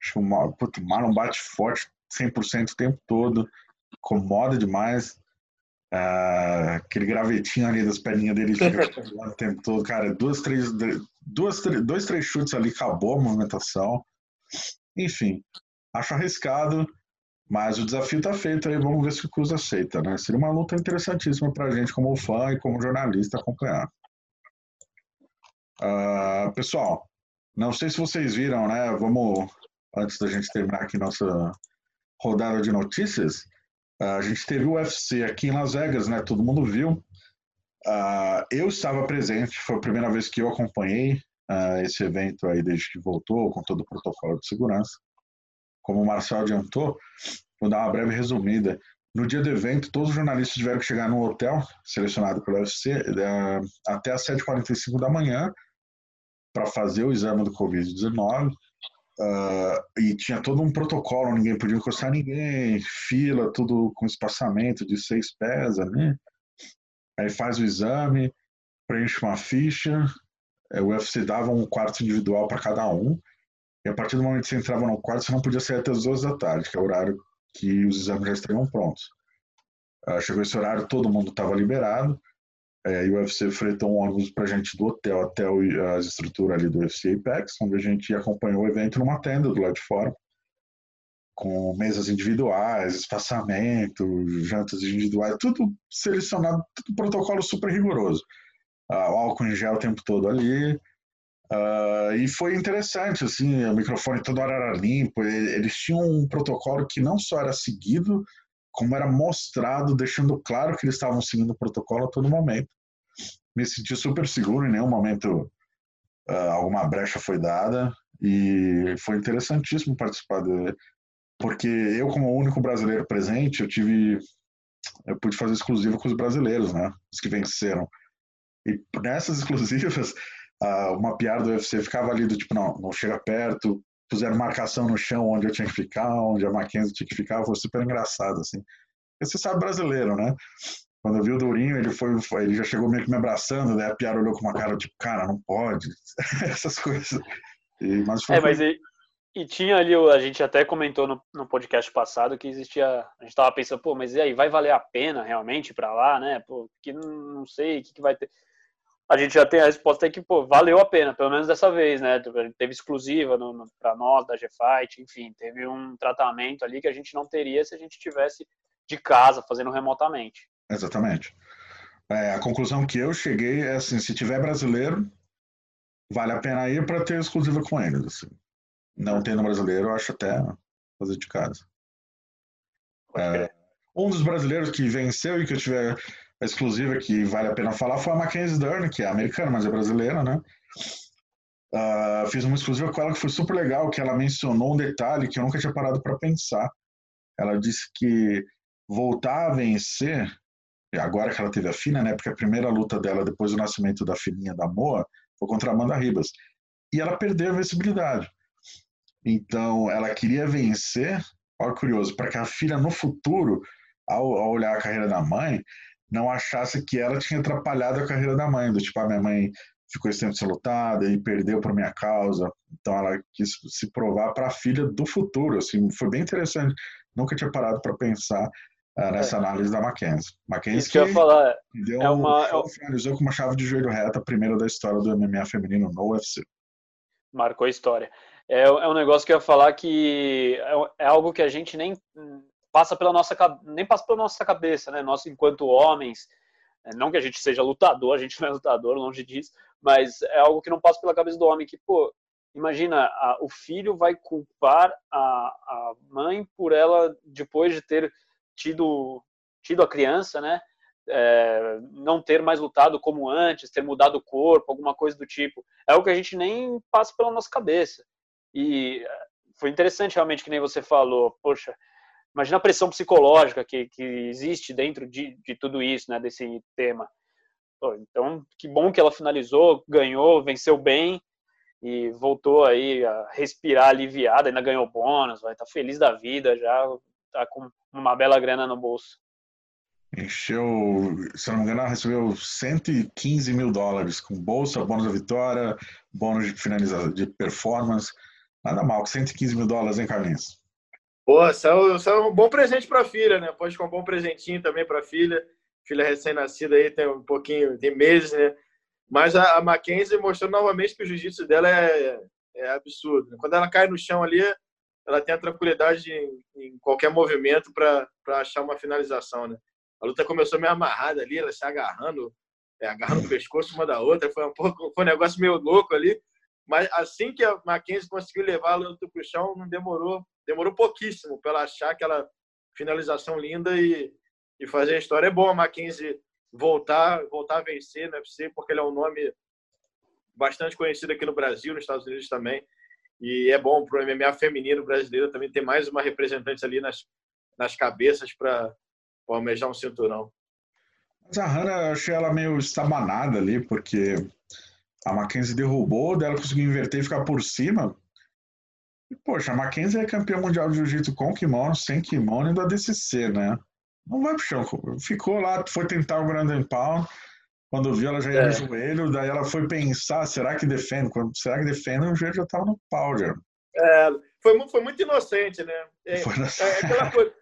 Acho que o Marlon, o Marlon bate forte 100% o tempo todo, incomoda demais. Uh, aquele gravetinho ali das perninhas dele fica o tempo todo. Cara, duas, três, duas, dois, três chutes ali, acabou a movimentação. Enfim, acho arriscado. Mas o desafio está feito aí, vamos ver se o Cruz aceita, né? Seria uma luta interessantíssima para a gente, como fã e como jornalista, acompanhar. Uh, pessoal, não sei se vocês viram, né? Vamos, antes da gente terminar aqui nossa rodada de notícias, uh, a gente teve o UFC aqui em Las Vegas, né? Todo mundo viu. Uh, eu estava presente, foi a primeira vez que eu acompanhei esse evento aí desde que voltou, com todo o protocolo de segurança como o Marcel adiantou, vou dar uma breve resumida. No dia do evento, todos os jornalistas tiveram que chegar no hotel selecionado pelo UFC é, até às 7h45 da manhã para fazer o exame do Covid-19. Uh, ah, e tinha todo um protocolo, ninguém podia encostar ninguém, fila, tudo com espaçamento de seis pés ali. Aí faz o exame, preenche uma ficha, é, o UFC dava um quarto individual para cada um. E a partir do momento que você entrava no quarto, você não podia sair até as duas da tarde, que é o horário que os exames já estariam prontos. Uh, chegou esse horário, todo mundo estava liberado, é, e o UFC fretou um ônibus para a gente do hotel até o, as estruturas ali do UFC Apex, onde a gente acompanhou o evento numa tenda do lado de fora, com mesas individuais, espaçamento, jantas individuais, tudo selecionado, tudo protocolo super rigoroso. Uh, álcool em gel o tempo todo ali, Uh, e foi interessante, assim, o microfone toda hora era limpo, eles tinham um protocolo que não só era seguido, como era mostrado, deixando claro que eles estavam seguindo o protocolo a todo momento. Me senti super seguro, em nenhum momento uh, alguma brecha foi dada, e foi interessantíssimo participar dele, porque eu, como único brasileiro presente, eu tive, eu pude fazer exclusiva com os brasileiros, né, os que venceram. E nessas exclusivas, uma piada do UFC ficava ali do tipo, não, não chega perto, puseram marcação no chão onde eu tinha que ficar, onde a Mackenzie tinha que ficar, foi super engraçado, assim. Você sabe brasileiro, né? Quando eu vi o Dourinho, ele foi, ele já chegou meio que me abraçando, daí a Piara olhou com uma cara tipo, cara, não pode, essas coisas. E, mas foi, é, mas e, e, tinha ali, a gente até comentou no, no podcast passado que existia, a gente tava pensando, pô, mas e aí, vai valer a pena realmente para lá, né? Pô, que não, não sei, o que, que vai ter a gente já tem a resposta aí que, pô, valeu a pena, pelo menos dessa vez, né? Teve exclusiva no, no para nós, da G-Fight, enfim, teve um tratamento ali que a gente não teria se a gente tivesse de casa, fazendo remotamente. Exatamente. É, a conclusão que eu cheguei é assim, se tiver brasileiro, vale a pena ir para ter exclusiva com eles. Assim. Não tendo brasileiro, eu acho até fazer de casa. É, um dos brasileiros que venceu e que eu tiver exclusiva que vale a pena falar foi a Mackenzie Dern, que é americana, mas é brasileira, né? Uh, fiz uma exclusiva com ela que foi super legal, que ela mencionou um detalhe que eu nunca tinha parado para pensar. Ela disse que voltar a vencer agora que ela teve a Fina, né? Porque a primeira luta dela depois do nascimento da filhinha da Moa foi contra a Amanda Ribas. E ela perdeu a visibilidade. Então, ela queria vencer, olha curioso, para que a filha no futuro, ao, ao, olhar a carreira da mãe, não achasse que ela tinha atrapalhado a carreira da mãe, do tipo, a minha mãe ficou esse tempo lutada e perdeu por minha causa. Então, ela quis se provar para a filha do futuro, assim, foi bem interessante. Nunca tinha parado para pensar uh, nessa é. análise da Mackenzie. Mackenzie Isso que, eu ia falar, deu é uma, um, finalizou com uma chave de joelho reta, a primeira da história do MMA feminino no UFC. Marcou a história é, é um negócio que eu ia falar que é, é algo que a gente nem passa pela nossa nem passa pela nossa cabeça, né? Nós enquanto homens, é, não que a gente seja lutador, a gente não é lutador, longe disso, mas é algo que não passa pela cabeça do homem que, pô, imagina, a, o filho vai culpar a, a mãe por ela depois de ter tido tido a criança, né? É, não ter mais lutado como antes, ter mudado o corpo, alguma coisa do tipo. É algo que a gente nem passa pela nossa cabeça. E eh, foi interessante realmente que nem você falou, poxa, imagina a pressão psicológica que, que existe dentro de, de tudo isso, né, desse tema. Pô, então, que bom que ela finalizou, ganhou, venceu bem e voltou aí a respirar aliviada, ainda ganhou bônus, vai estar tá feliz da vida já, tá com uma bela grana no bolso. Encheu, se não me engano, recebeu 115 mil dólares com bolsa, bônus da vitória, bônus de finalização, de performance. Nada mal, com 115 mil dólares, hein, Carlinhos? Pô, são, são um bom presente para a filha, né? Pode comprar um bom presentinho também para a filha. Filha recém-nascida aí tem um pouquinho, tem meses, né? Mas a, a Mackenzie mostrou novamente que o jiu-jitsu dela é, é absurdo. Quando ela cai no chão ali, ela tem a tranquilidade em, em qualquer movimento para achar uma finalização, né? A luta começou meio amarrada ali, ela se agarrando, é, agarrando o pescoço uma da outra, foi um, pouco, foi um negócio meio louco ali. Mas assim que a Mackenzie conseguiu levar a luta para o chão, não demorou, demorou pouquíssimo para ela achar aquela finalização linda e, e fazer a história. É bom a Mackenzie voltar, voltar a vencer no UFC, porque ele é um nome bastante conhecido aqui no Brasil, nos Estados Unidos também. E é bom para o MMA feminino brasileiro também ter mais uma representante ali nas, nas cabeças para almejar um cinturão. Mas a Hannah, eu achei ela meio estabanada ali, porque a Mackenzie derrubou, dela conseguiu inverter e ficar por cima. E, poxa, a Mackenzie é campeã mundial de jiu-jitsu com kimono, sem kimono e do ADCC, né? Não vai pro chão. Ficou lá, foi tentar o Grand Pound. Quando viu, ela já ia é. no joelho. Daí ela foi pensar, será que defende? Quando, será que defende? O joelho já tava no pau, já. É, foi, foi muito inocente, né? É, é aquela coisa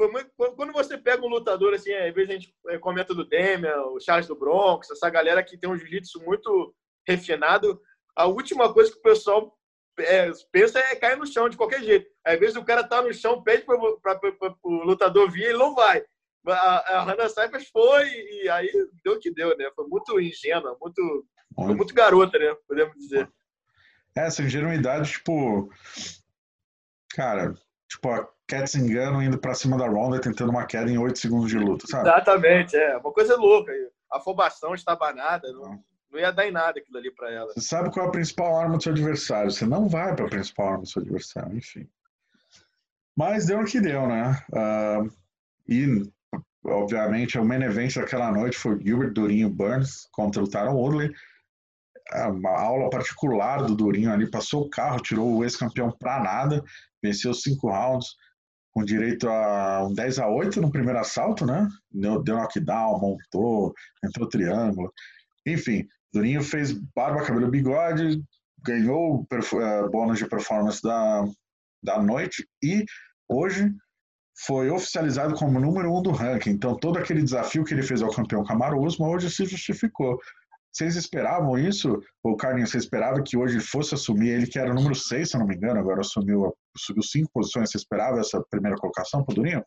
foi muito, quando você pega um lutador assim, às vezes a gente é, comenta do Demian, o Charles do Bronx, essa galera que tem um jiu-jitsu muito refinado, a última coisa que o pessoal é, pensa é cair no chão de qualquer jeito. Às vezes o cara tá no chão, pede para o lutador vir, ele não vai. A, a Hannah Cyphers foi e aí deu o que deu, né? Foi muito ingênua, muito, foi muito garota, né? Podemos dizer. É, essa ingenuidade, tipo. Cara, tipo, a Cat engano indo para cima da Ronda tentando uma queda em 8 segundos de luta, sabe? Exatamente, é. Uma coisa louca. Afobação estabanada. Não, não ia dar em nada aquilo ali para ela. Você sabe qual é a principal arma do seu adversário. Você não vai para a principal arma do seu adversário, enfim. Mas deu o que deu, né? Uh, e, obviamente, o main event daquela noite foi Gilbert Durinho Burns contra o Taron Woodley. É uma aula particular do Durinho ali, passou o carro, tirou o ex-campeão para nada, venceu cinco rounds, com direito a um 10 a 8 no primeiro assalto, né? Deu, deu knockdown, montou, entrou triângulo. Enfim, Durinho fez barba, cabelo, bigode, ganhou uh, bônus de performance da, da noite e hoje foi oficializado como número um do ranking. Então, todo aquele desafio que ele fez ao campeão Kamaru Usman hoje se justificou. Vocês esperavam isso? O Carlinhos, você esperava que hoje fosse assumir ele, que era o número 6, se eu não me engano, agora assumiu, subiu cinco posições. Você esperava essa primeira colocação para o Durinho?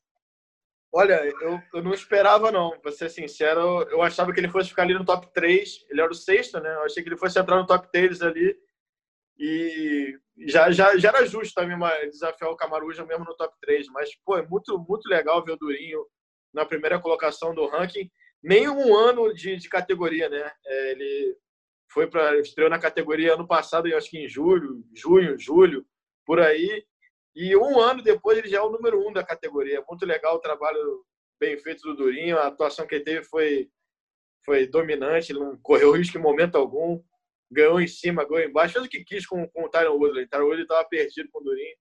Olha, eu, eu não esperava, não. Pra ser sincero, eu achava que ele fosse ficar ali no top 3. Ele era o sexto, né? Eu achei que ele fosse entrar no top 3 ali. E já, já, já era justo também desafiar o Camaruja mesmo no top 3. Mas, pô, é muito, muito legal ver o Durinho na primeira colocação do ranking. Nem um ano de, de categoria, né? É, ele foi para estreou na categoria ano passado, acho que em julho, junho, julho, por aí. E um ano depois ele já é o número um da categoria. Muito legal o trabalho bem feito do Durinho. A atuação que ele teve foi, foi dominante, não correu risco em momento algum. Ganhou em cima, ganhou embaixo, fez o que quis com, com o Tyron Woodley. O Tyron Woodley estava perdido com o Durinho.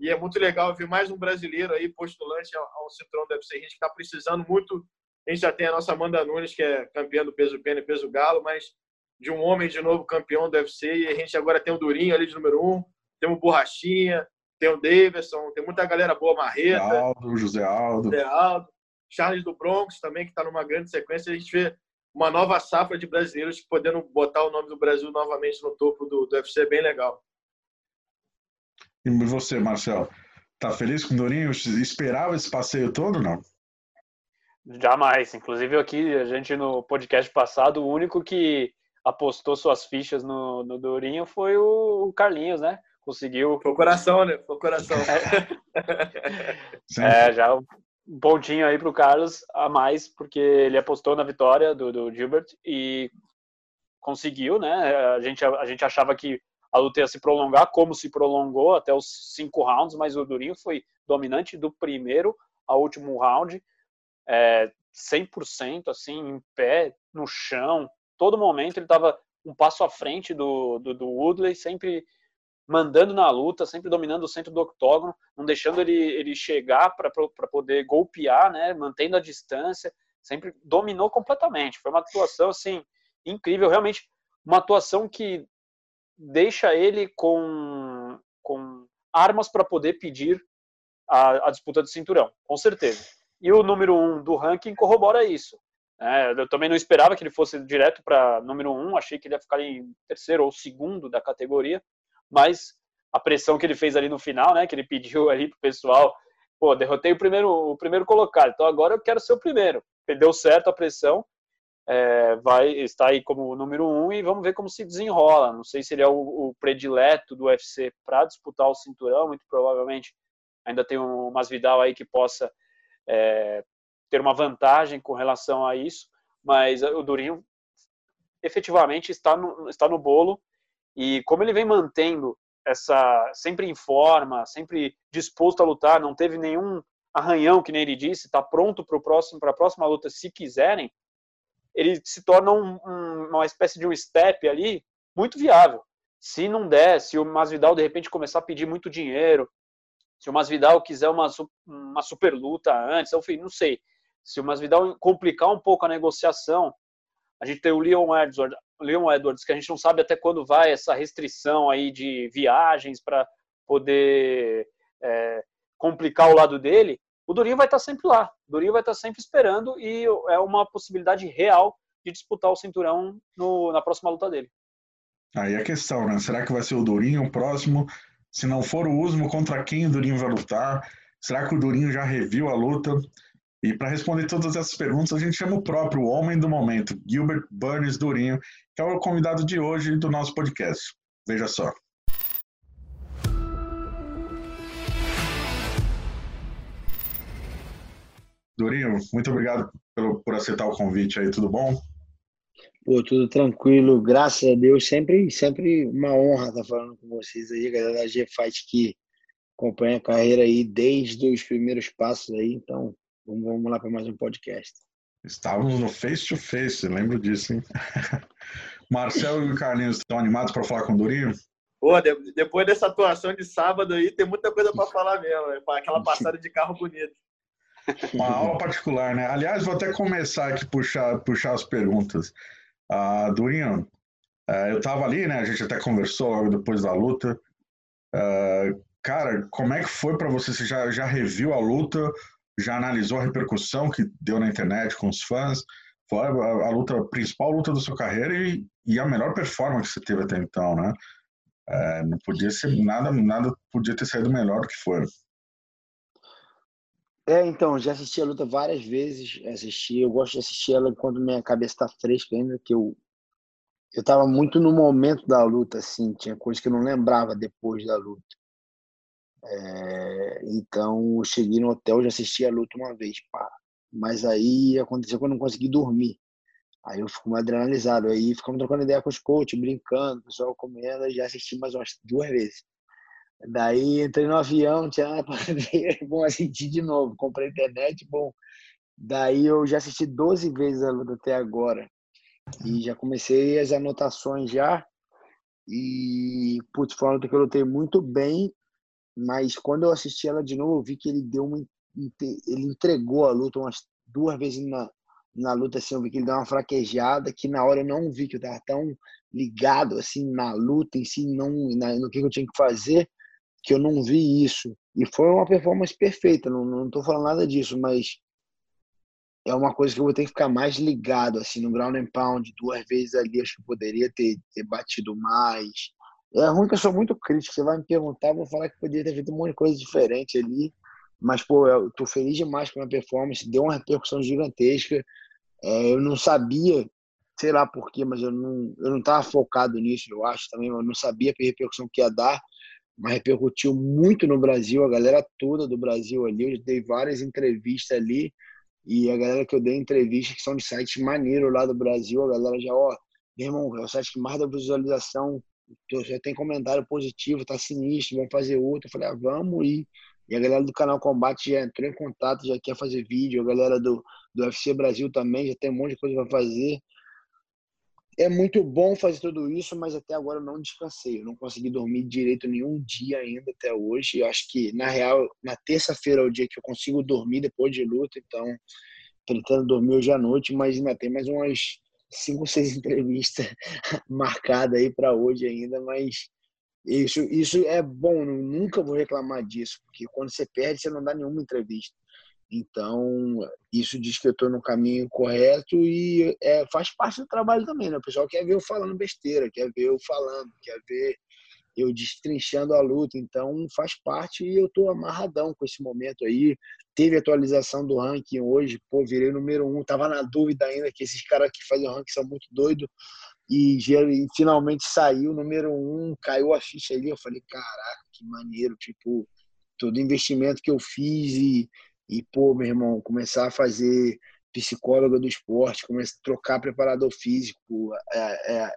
E é muito legal ver mais um brasileiro aí postulante ao cinturão do UFC. A gente está precisando muito. A gente já tem a nossa Amanda Nunes, que é campeã do peso pena e peso galo, mas de um homem de novo campeão do UFC. E a gente agora tem o Durinho ali de número um, tem o Borrachinha, tem o Davidson, tem muita galera boa, Marreta. Aldo, José Aldo. José Aldo. Charles do Bronx também, que está numa grande sequência. A gente vê uma nova safra de brasileiros podendo botar o nome do Brasil novamente no topo do, do UFC, bem legal. E você, Marcel, tá feliz com o Durinho? Esperava esse passeio todo, não? Jamais. Inclusive aqui, a gente no podcast passado, o único que apostou suas fichas no, no Durinho foi o Carlinhos, né? Conseguiu. Foi o coração, né? Foi o coração. é, já um pontinho aí pro Carlos a mais, porque ele apostou na vitória do, do Gilbert e conseguiu, né? A gente, a gente achava que a luta ia se prolongar, como se prolongou até os cinco rounds, mas o Durinho foi dominante do primeiro ao último round, é, 100%, assim, em pé, no chão, todo momento ele estava um passo à frente do, do, do, Woodley, sempre mandando na luta, sempre dominando o centro do octógono, não deixando ele, ele chegar para poder golpear, né, mantendo a distância, sempre dominou completamente. Foi uma atuação, assim, incrível, realmente uma atuação que deixa ele com, com armas para poder pedir a, a, disputa do cinturão, com certeza. E o número um do ranking corrobora isso. É, eu também não esperava que ele fosse direto para número um, achei que ele ia ficar em terceiro ou segundo da categoria, mas a pressão que ele fez ali no final, né, que ele pediu ali pro pessoal, pô, derrotei o primeiro, o primeiro colocado, então agora eu quero ser o primeiro. Ele deu certo a pressão, é, vai estar aí como número um e vamos ver como se desenrola. Não sei se ele é o, o predileto do UFC para disputar o cinturão, muito provavelmente ainda tem um Masvidal aí que possa é, ter uma vantagem com relação a isso, mas o Durinho efetivamente está no, está no bolo e como ele vem mantendo essa sempre em forma, sempre disposto a lutar, não teve nenhum arranhão que nem ele disse, está pronto para próximo para a próxima luta se quiserem ele se torna um, um, uma espécie de um step ali muito viável. Se não der, se o Masvidal de repente começar a pedir muito dinheiro, se o Masvidal quiser uma, uma super luta antes, eu não sei. Se o Masvidal complicar um pouco a negociação, a gente tem o Leon Edwards, Leon Edwards, que a gente não sabe até quando vai essa restrição aí de viagens para poder é, complicar o lado dele o Durinho vai estar sempre lá. O Durinho vai estar sempre esperando e é uma possibilidade real de disputar o cinturão no, na próxima luta dele. Aí a questão, né? Será que vai ser o Durinho o próximo? Se não for o Usmo, contra quem o Durinho vai lutar? Será que o Durinho já reviu a luta? E para responder todas essas perguntas, a gente chama o próprio homem do momento, Gilbert Burns Durinho, que é o convidado de hoje do nosso podcast. Veja só. Durinho, muito obrigado pelo, por aceitar o convite aí, tudo bom? Pô, tudo tranquilo, graças a Deus, sempre, sempre uma honra estar falando com vocês aí, galera da G-Fight que acompanha a carreira aí desde os primeiros passos aí, então vamos, vamos lá para mais um podcast. Estávamos no face to face, lembro disso, hein? Marcelo e o Carlinhos estão animados para falar com o Durinho? Pô, depois dessa atuação de sábado aí, tem muita coisa para falar mesmo, né? aquela passada de carro bonita. Uma aula particular, né? Aliás, vou até começar aqui puxar puxar as perguntas. Uh, Durinho, uh, eu tava ali, né? A gente até conversou logo depois da luta. Uh, cara, como é que foi para você? Você já, já reviu a luta? Já analisou a repercussão que deu na internet com os fãs? Foi a, a luta, a principal luta da sua carreira e, e, a melhor performance que você teve até então, né? Uh, não podia ser nada, nada podia ter saído melhor do que foi. É, então, já assisti a luta várias vezes, assisti, eu gosto de assistir ela quando minha cabeça está fresca ainda, que eu eu estava muito no momento da luta, assim, tinha coisas que eu não lembrava depois da luta. É, então, eu cheguei no hotel, já assisti a luta uma vez, pá. Mas aí aconteceu que eu não consegui dormir. Aí eu fico adrenalizado. Aí ficamos trocando ideia com os coaches, brincando, o pessoal comendo, já assisti mais umas duas vezes. Daí entrei no avião, tinha ver, bom, assisti de novo. Comprei internet, bom, Daí eu já assisti 12 vezes a luta até agora. E já comecei as anotações já. E, putz, foi uma luta que eu lutei muito bem. Mas quando eu assisti ela de novo, eu vi que ele deu uma. Ele entregou a luta umas duas vezes na, na luta, assim, eu vi que ele deu uma fraquejada, que na hora eu não vi, que eu tava tão ligado, assim, na luta em si, não, na, no que eu tinha que fazer, que eu não vi isso. E foi uma performance perfeita, não, não tô falando nada disso, mas é uma coisa que eu vou ter que ficar mais ligado, assim, no ground and pound, duas vezes ali, acho que poderia ter, ter batido mais. É ruim que eu sou muito crítico, você vai me perguntar, vou falar que poderia ter feito um monte de coisa diferente ali, mas, pô, eu tô feliz demais com a minha performance, deu uma repercussão gigantesca, é, eu não sabia, sei lá porquê, mas eu não, eu não tava focado nisso, eu acho também, eu não sabia a repercussão que ia dar, mas repercutiu muito no Brasil, a galera toda do Brasil ali, eu dei várias entrevistas ali, e a galera que eu dei entrevista, que são de sites maneiros lá do Brasil, a galera já, ó, meu irmão, é o site que mais dá visualização, já tem comentário positivo, tá sinistro, vamos fazer outro. Eu falei, ah, vamos e e a galera do canal Combate já entrou em contato, já quer fazer vídeo, a galera do, do UFC Brasil também já tem um monte de coisa para fazer. É muito bom fazer tudo isso, mas até agora eu não descansei. Eu não consegui dormir direito nenhum dia ainda até hoje. Eu acho que, na real, na terça-feira é o dia que eu consigo dormir depois de luta, então tentando dormir hoje à noite, mas ainda tem mais umas cinco, seis entrevistas marcadas aí para hoje ainda, mas isso, isso é bom, nunca vou reclamar disso, porque quando você perde, você não dá nenhuma entrevista. Então, isso diz que eu estou no caminho correto e é, faz parte do trabalho também, né? O pessoal quer ver eu falando besteira, quer ver eu falando, quer ver eu destrinchando a luta. Então, faz parte e eu estou amarradão com esse momento aí. Teve atualização do ranking hoje, pô, virei número um. Tava na dúvida ainda que esses caras que fazem o ranking são muito doidos e, e, finalmente saiu número um, caiu a ficha ali. Eu falei, caraca, que maneiro, tipo, todo investimento que eu fiz e, e pô, meu irmão, começar a fazer psicóloga do esporte, começar a trocar preparador físico, é, é,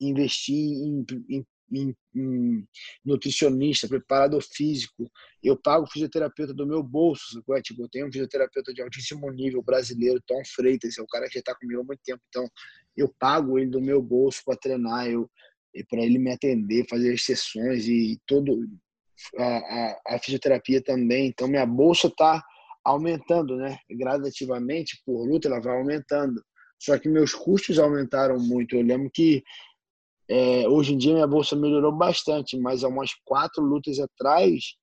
investir em, em em, em nutricionista, preparador físico, eu pago fisioterapeuta do meu bolso, é? tipo, eu tenho um fisioterapeuta de altíssimo nível brasileiro, Tom Freitas, é o cara que já está comigo há muito tempo, então eu pago ele do meu bolso para treinar, eu para ele me atender, fazer as sessões e todo a, a, a fisioterapia também, então minha bolsa está aumentando, né? Gradativamente por luta ela vai aumentando. Só que meus custos aumentaram muito. Eu lembro que é, hoje em dia minha bolsa melhorou bastante, mas há umas quatro lutas atrás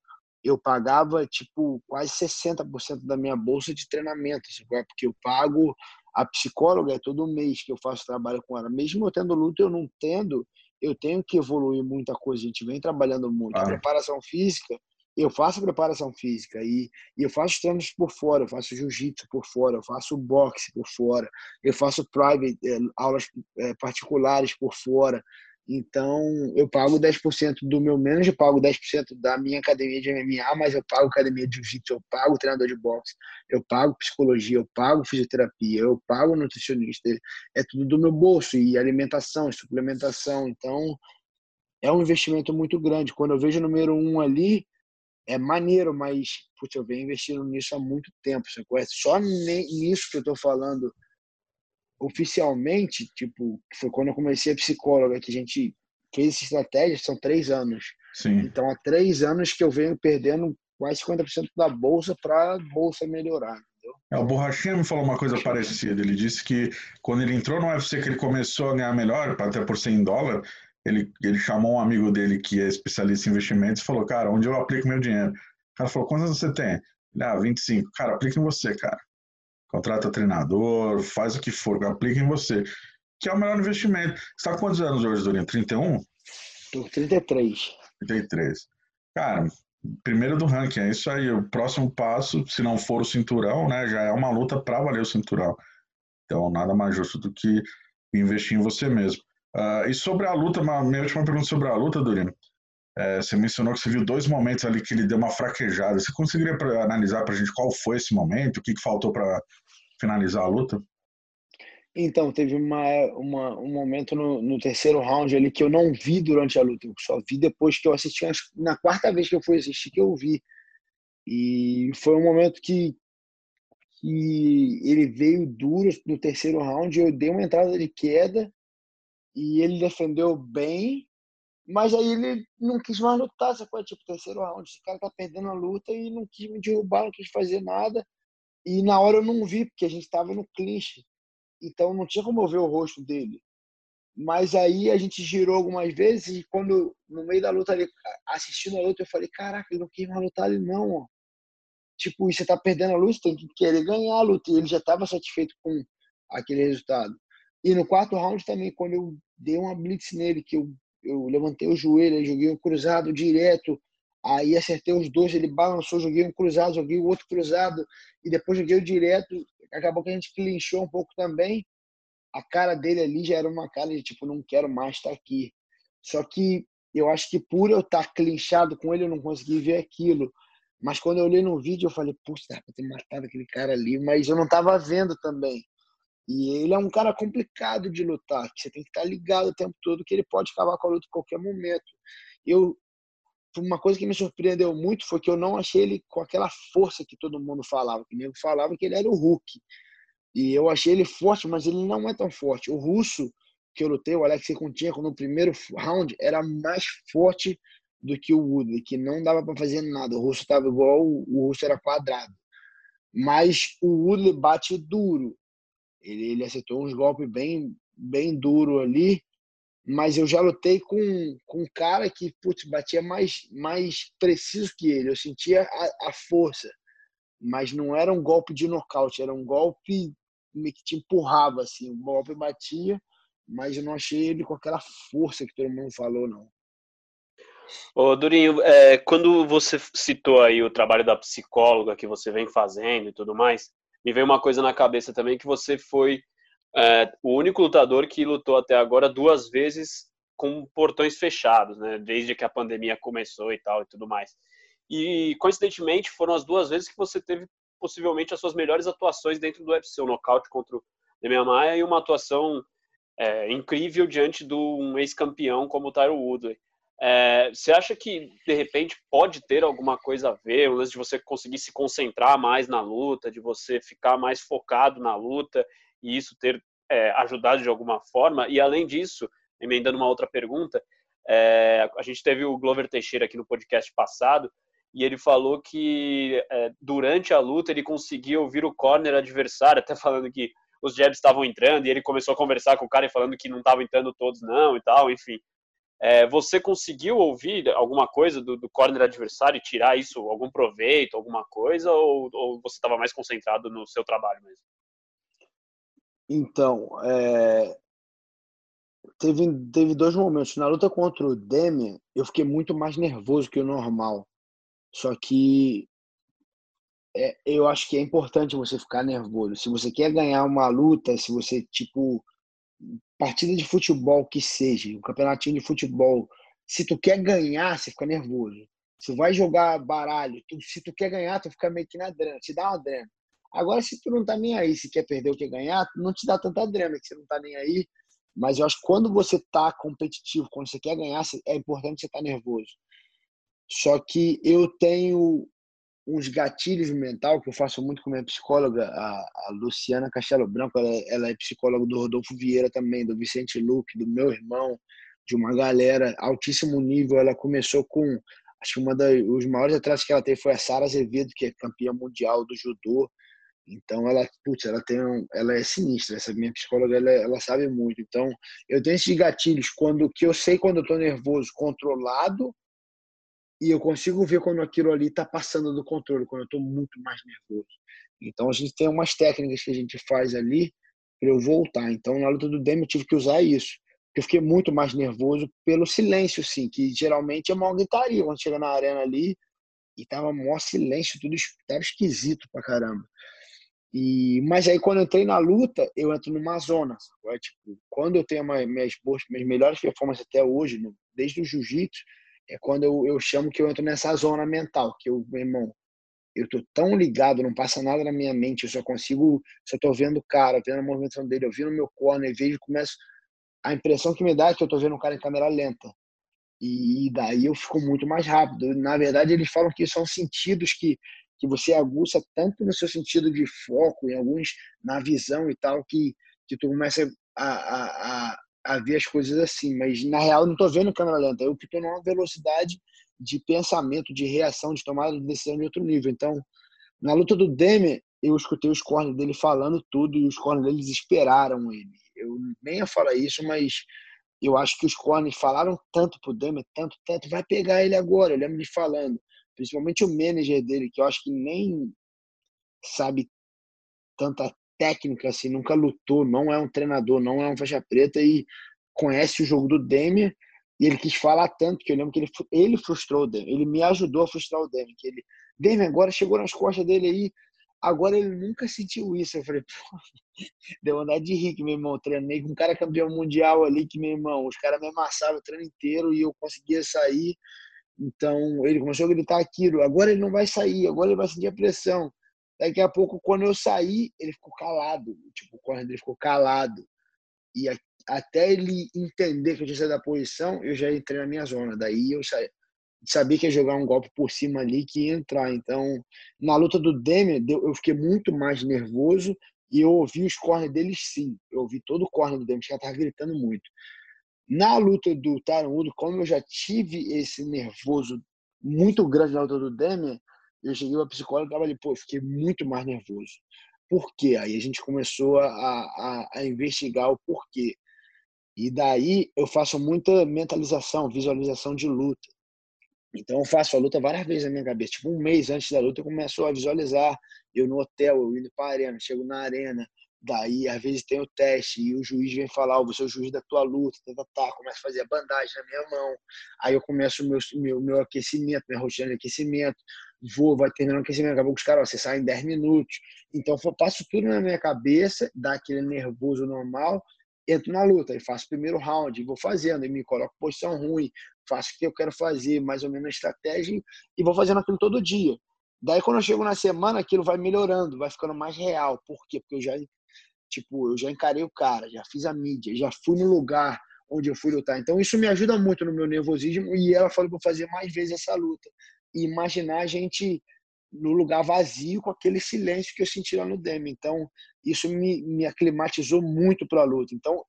eu pagava tipo quase 60% da minha bolsa de treinamento, porque eu pago a psicóloga é todo mês que eu faço trabalho com ela. Mesmo eu tendo luta, eu não tendo, eu tenho que evoluir muita coisa. A gente vem trabalhando muito. Ah. Preparação física, eu faço preparação física e, eu faço treinos por fora, eu faço jiu-jitsu por fora, eu faço boxe por fora, eu faço private, é, aulas é, particulares por fora. Então, eu pago 10% do meu menos, eu pago 10% da minha academia de MMA, mas eu pago academia de jiu-jitsu, eu pago treinador de boxe, eu pago psicologia, eu pago fisioterapia, eu pago nutricionista. É tudo do meu bolso, e alimentação, suplementação. Então, é um investimento muito grande. Quando eu vejo o número um ali, é maneiro, mas putz, eu venho investindo nisso há muito tempo, você conhece? Só nisso que eu estou falando oficialmente, tipo, foi quando eu comecei a psicóloga, que a gente fez essa estratégia, são três anos. Sim. Então, há três anos que eu venho perdendo quase 50% da bolsa para a bolsa melhorar. É, o Borrachinha me falou uma coisa parecida. Ele disse que quando ele entrou no UFC, que ele começou a ganhar melhor, até por 100 dólares, ele, ele chamou um amigo dele que é especialista em investimentos e falou, cara, onde eu aplico meu dinheiro? O cara falou, quantos você tem? Ele, ah, 25. Cara, aplica em você, cara. Contrata treinador, faz o que for, aplica em você. Que é o melhor investimento. Você está quantos anos hoje, Dorinho? 31? Tô 33. 33. Cara, primeiro do ranking, é isso aí. O próximo passo, se não for o cinturão, né, já é uma luta para valer o cinturão. Então, nada mais justo do que investir em você mesmo. Uh, e sobre a luta, uma, minha última pergunta sobre a luta, Dorino. É, você mencionou que você viu dois momentos ali que ele deu uma fraquejada. Você conseguiria pra, analisar para a gente qual foi esse momento? O que, que faltou para finalizar a luta? Então, teve uma, uma, um momento no, no, terceiro round ali que eu não vi durante a luta. Eu só vi depois que eu assisti. Na quarta vez que eu fui assistir, que eu vi. E foi um momento que que ele veio duro no terceiro round, eu dei uma entrada de queda e ele defendeu bem, mas aí ele não quis mais lutar, sacou? Tipo, terceiro round, esse cara tá perdendo a luta e não quis me derrubar, não quis fazer nada. E na hora eu não vi, porque a gente tava no clinch. Então não tinha como ver o rosto dele. Mas aí a gente girou algumas vezes e quando, no meio da luta ali, assistindo a luta, eu falei, caraca, ele não quis mais lutar ali não, ó. Tipo, você tá perdendo a luta, tem que querer ganhar a luta. E ele já estava satisfeito com aquele resultado. E no quarto round também, quando eu dei uma blitz nele, que eu, eu levantei o joelho, joguei um cruzado direto, aí acertei os dois, ele balançou, joguei um cruzado, joguei o outro cruzado, e depois joguei o direto. Acabou que a gente clinchou um pouco também a cara dele ali já era uma cara de tipo, não quero mais estar aqui. Só que eu acho que por eu estar clinchado com ele, eu não consegui ver aquilo. Mas quando eu olhei no vídeo, eu falei, puxa, dá pra ter matado aquele cara ali, mas eu não estava vendo também. E ele é um cara complicado de lutar, que você tem que estar ligado o tempo todo, que ele pode acabar com a luta em qualquer momento. Eu, uma coisa que me surpreendeu muito foi que eu não achei ele com aquela força que todo mundo falava, que nego falava que ele era o Hulk. E eu achei ele forte, mas ele não é tão forte. O russo que eu lutei, o Alexei Kunchenko, no primeiro round, era mais forte do que o Woodley, que não dava para fazer nada. O russo estava igual, o russo era quadrado. Mas o Woodley bate duro. Ele, ele acertou uns golpes bem, bem duro ali, mas eu já lutei com, com um cara que putz, batia mais, mais preciso que ele. Eu sentia a, a força, mas não era um golpe de nocaute, era um golpe que te empurrava, assim, o golpe batia, mas eu não achei ele com aquela força que todo mundo falou, não. Ô, Durinho, é, quando você citou aí o trabalho da psicóloga que você vem fazendo e tudo mais, me veio uma coisa na cabeça também que você foi é, o único lutador que lutou até agora duas vezes com portões fechados, né? Desde que a pandemia começou e tal e tudo mais. E coincidentemente foram as duas vezes que você teve possivelmente as suas melhores atuações dentro do UFC, o nocaute contra o Demian Maia e uma atuação é, incrível diante de um ex-campeão como o Tyro Woodley. É, você acha que, de repente, pode ter alguma coisa a ver, o lance de você conseguir se concentrar mais na luta, de você ficar mais focado na luta e isso ter é, ajudado de alguma forma? E, além disso, emendando uma outra pergunta, é, a gente teve o Glover Teixeira aqui no podcast passado, e ele falou que é, durante a luta ele conseguia ouvir o corner adversário, até falando que os jabs estavam entrando, e ele começou a conversar com o cara e falando que não estavam entrando todos não e tal, enfim. É, você conseguiu ouvir alguma coisa do, do corner adversário e tirar isso, algum proveito, alguma coisa, ou, ou você estava mais concentrado no seu trabalho mesmo? Então, é... teve, teve dois momentos. Na luta contra o Demian, eu fiquei muito mais nervoso que o normal. Só que é, eu acho que é importante você ficar nervoso. Se você quer ganhar uma luta, se você, tipo, partida de futebol que seja, um campeonatinho de futebol, se tu quer ganhar, você fica nervoso. Se vai jogar baralho, tu, se tu quer ganhar, tu fica meio que na drena, te dá uma drena. Agora, se tu não tá nem aí, se quer perder ou quer ganhar, não te dá tanta drena, que você não tá nem aí. Mas eu acho que quando você tá competitivo, quando você quer ganhar, é importante você estar tá nervoso. Só que eu tenho uns gatilhos mental que eu faço muito com minha psicóloga, a, a Luciana Castelo Branco, ela, ela, é psicóloga do Rodolfo Vieira também, do Vicente Luque, do meu irmão, de uma galera altíssimo nível. Ela começou com, acho que uma dos maiores atletas que ela teve foi a Sara Azevedo, que é campeã mundial do judô. Então ela, putz, ela tem, um, ela é sinistra. Essa minha psicóloga, ela, ela sabe muito. Então eu tenho esses gatilhos quando que eu sei quando eu tô nervoso, controlado e eu consigo ver quando aquilo ali está passando do controle, quando eu estou muito mais nervoso. Então a gente tem umas técnicas que a gente faz ali para eu voltar. Então na luta do Demi eu tive que usar isso. Eu fiquei muito mais nervoso pelo silêncio, sim, que geralmente é uma gritaria quando chega na arena ali e tava maior silêncio, tudo tava esquisito pra caramba. E, mas aí quando eu entrei na luta, eu entro numa zona. É, tipo, quando eu tenho minhas, minhas melhores performances até hoje, no, desde o jiu-jitsu, é quando eu, eu chamo que eu entro nessa zona mental, que eu, meu irmão, eu tô tão ligado, não passa nada na minha mente, eu só consigo, só tô vendo o cara, vendo a movimentação dele, eu vi no meu corner, vejo, começo, a impressão que me dá é que eu tô vendo o cara em câmera lenta. E, e daí eu fico muito mais rápido. Na verdade, eles falam que são sentidos que que você aguça tanto no seu sentido de foco, em alguns na visão e tal, que, que tu começa a, a, a, a ver as coisas assim. Mas na real, não estou vendo câmera lenta, eu estou numa velocidade de pensamento, de reação, de tomada de decisão de outro nível. Então, na luta do Demi, eu escutei os corners dele falando tudo e os corners deles esperaram ele. Eu nem ia falar isso, mas eu acho que os corners falaram tanto pro Demi, tanto, tanto, vai pegar ele agora. Eu lembro de falando, principalmente o manager dele, que eu acho que nem sabe tanta técnica assim, nunca lutou, não é um treinador, não é um faixa preta e conhece o jogo do Demi e ele quis falar tanto que eu lembro que ele, ele frustrou o ele me ajudou a frustrar o Demi, que ele, Demi agora chegou nas costas dele aí, agora ele nunca sentiu isso. Eu falei, pô, deu vontade de rir que meu irmão treinei com um cara campeão mundial ali, que meu irmão, os caras me amassavam o treino inteiro e eu conseguia sair. Então ele começou a gritar aquilo, agora ele não vai sair, agora ele vai sentir a pressão. Daqui a pouco, quando eu saí, ele ficou calado, tipo, o corner dele ficou calado. E até ele entender que eu tinha saído da posição, eu já entrei na minha zona. Daí eu sabia que ia jogar um golpe por cima ali que ia entrar. Então, na luta do Demian, eu fiquei muito mais nervoso e eu ouvi os corners deles sim. Eu ouvi todo o corner do Demian, que estava gritando muito. Na luta do Taron como eu já tive esse nervoso muito grande na luta do Demian, eu cheguei para psicóloga e estava ali, pô, fiquei muito mais nervoso. Por quê? Aí a gente começou a, a, a investigar o porquê. E daí eu faço muita mentalização, visualização de luta. Então eu faço a luta várias vezes na minha cabeça. Tipo, um mês antes da luta eu começo a visualizar. Eu no hotel, eu indo para a arena, chego na arena. Daí, às vezes, tem o teste e o juiz vem falar: oh, você é o juiz da tua luta, tá, tá, tá. Começo a fazer a bandagem na minha mão. Aí eu começo o meu, meu, meu aquecimento, minha rotina de aquecimento. Vou, vai terminar o aquecimento. Acabou com os caras, você sai em 10 minutos. Então, eu passo tudo na minha cabeça, dá aquele nervoso normal entro na luta e faço o primeiro round, vou fazendo, e me coloco posição ruim, faço o que eu quero fazer, mais ou menos a estratégia, e vou fazendo aquilo todo dia. Daí, quando eu chego na semana, aquilo vai melhorando, vai ficando mais real. Por quê? Porque eu já, tipo, eu já encarei o cara, já fiz a mídia, já fui no lugar onde eu fui lutar. Então, isso me ajuda muito no meu nervosismo, e ela falou para fazer mais vezes essa luta. E imaginar a gente no lugar vazio com aquele silêncio que eu senti lá no Demi. Então, isso me, me aclimatizou muito para a luta. Então,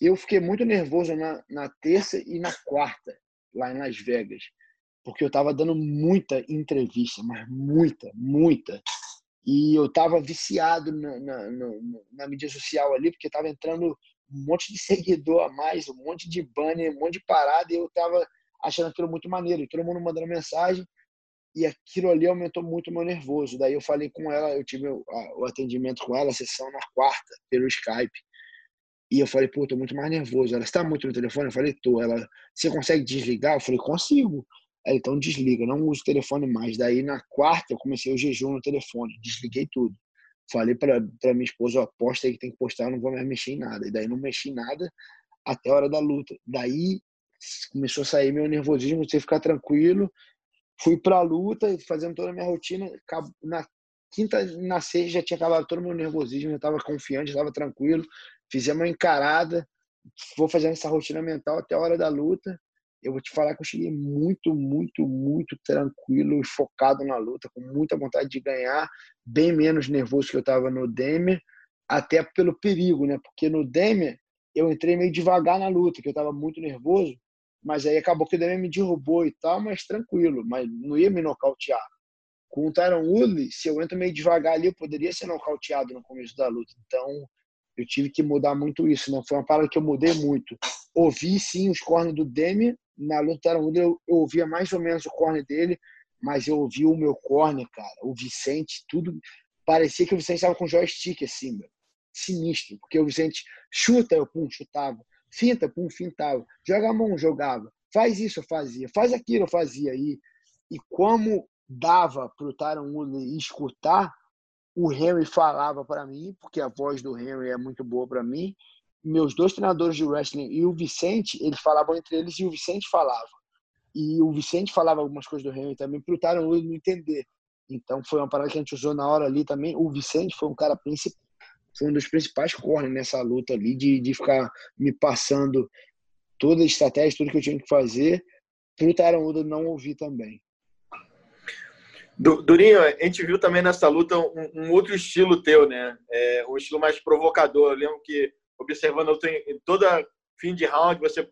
eu fiquei muito nervoso na, na terça e na quarta, lá em Las Vegas, porque eu estava dando muita entrevista, mas muita, muita. E eu estava viciado na, na, na, na, mídia social ali, porque estava entrando um monte de seguidor a mais, um monte de banner, um monte de parada, e eu estava achando aquilo muito maneiro. Todo mundo mandando mensagem e aquilo ali aumentou muito o meu nervoso. Daí eu falei com ela, eu tive o atendimento com ela, a sessão na quarta, pelo Skype. E eu falei, pô, tô muito mais nervoso. Ela está muito no telefone? Eu falei, tô. Ela, você consegue desligar? Eu falei, consigo. Ela, então desliga, não uso o telefone mais. Daí na quarta eu comecei o jejum no telefone, desliguei tudo. Falei para minha esposa, ó, posta aí que tem que postar, não vou mais mexer em nada. E daí não mexi em nada até a hora da luta. Daí começou a sair meu nervosismo, você ficar tranquilo, Fui para a luta, fazendo toda a minha rotina. Na quinta, na sexta, já tinha acabado todo o meu nervosismo, já estava confiante, estava tranquilo. Fizemos uma encarada, vou fazendo essa rotina mental até a hora da luta. Eu vou te falar que eu cheguei muito, muito, muito tranquilo e focado na luta, com muita vontade de ganhar, bem menos nervoso que eu estava no Demer, até pelo perigo, né? Porque no Demer eu entrei meio devagar na luta, que eu estava muito nervoso mas aí acabou que o Demian me derrubou e tal, mas tranquilo, mas não ia me nocautear. Com o Tyron Woodley, se eu entro meio devagar ali, eu poderia ser nocauteado no começo da luta. Então, eu tive que mudar muito isso. Não foi uma parada que eu mudei muito. Ouvi sim os cornes do Demian. Na luta Woodley, eu, eu ouvia mais ou menos o corne dele, mas eu ouvi o meu corner, cara. O Vicente, tudo. Parecia que o Vicente estava com joystick assim, meu. sinistro. Porque o Vicente chuta, eu pum, chutava finta, pum, fintava. Joga a mão, jogava. Faz isso, eu fazia. Faz aquilo, eu fazia. E, e como dava para o Tyron escutar, o Henry falava para mim, porque a voz do Henry é muito boa para mim. Meus dois treinadores de wrestling e o Vicente, eles falavam entre eles e o Vicente falava. E o Vicente falava algumas coisas do Henry também para o Tyron Woodley entender. Então foi uma parada que a gente usou na hora ali também. O Vicente foi um cara principal foi um dos principais corners nessa luta ali, de, de ficar me passando toda a estratégia, tudo que eu tinha que fazer, para o Taranguda não ouvir também. Durinho, a gente viu também nessa luta um, um outro estilo teu, né? É, um estilo mais provocador. Eu lembro que, observando em toda fim de round, você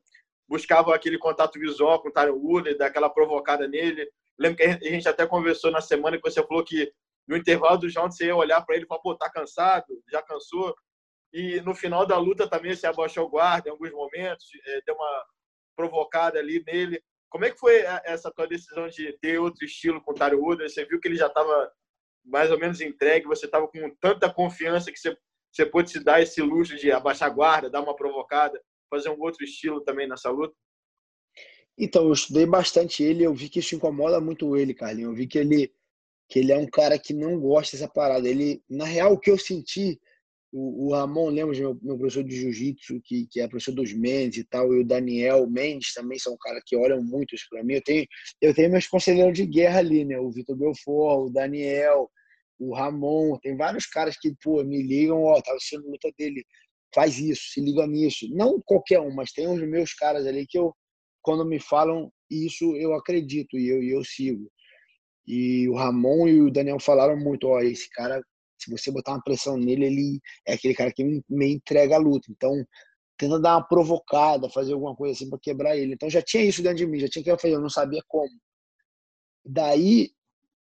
buscava aquele contato visual com o Tyron daquela provocada nele. lembro que a gente até conversou na semana que você falou que no intervalo do round você ia olhar para ele e falar, pô, tá cansado? Já cansou? E no final da luta também você abaixou o guarda em alguns momentos, é, deu uma provocada ali nele. Como é que foi essa tua decisão de ter outro estilo com o Tyron Woodley? Você viu que ele já estava mais ou menos entregue, você estava com tanta confiança que você, você pôde se dar esse luxo de abaixar a guarda, dar uma provocada fazer um outro estilo também nessa luta? Então, eu estudei bastante ele, eu vi que isso incomoda muito ele, Carlinhos. Eu vi que ele que ele é um cara que não gosta dessa parada. Ele, na real, o que eu senti, o, o Ramon Lemos, meu, meu professor de jiu-jitsu, que, que é professor dos Mendes e tal, e o Daniel Mendes também são um cara que olham muito isso para mim. Eu tenho, eu tenho meus conselheiros de guerra ali, né? O Vitor Belfort, o Daniel, o Ramon, tem vários caras que, pô, me ligam, ó, tava assistindo luta dele faz isso, se liga nisso. Não qualquer um, mas tem os meus caras ali que eu, quando me falam isso, eu acredito e eu, eu sigo. E o Ramon e o Daniel falaram muito, ó, esse cara, se você botar uma pressão nele, ele é aquele cara que me entrega a luta. Então, tenta dar uma provocada, fazer alguma coisa assim para quebrar ele. Então já tinha isso dentro de mim, já tinha que fazer, eu não sabia como. Daí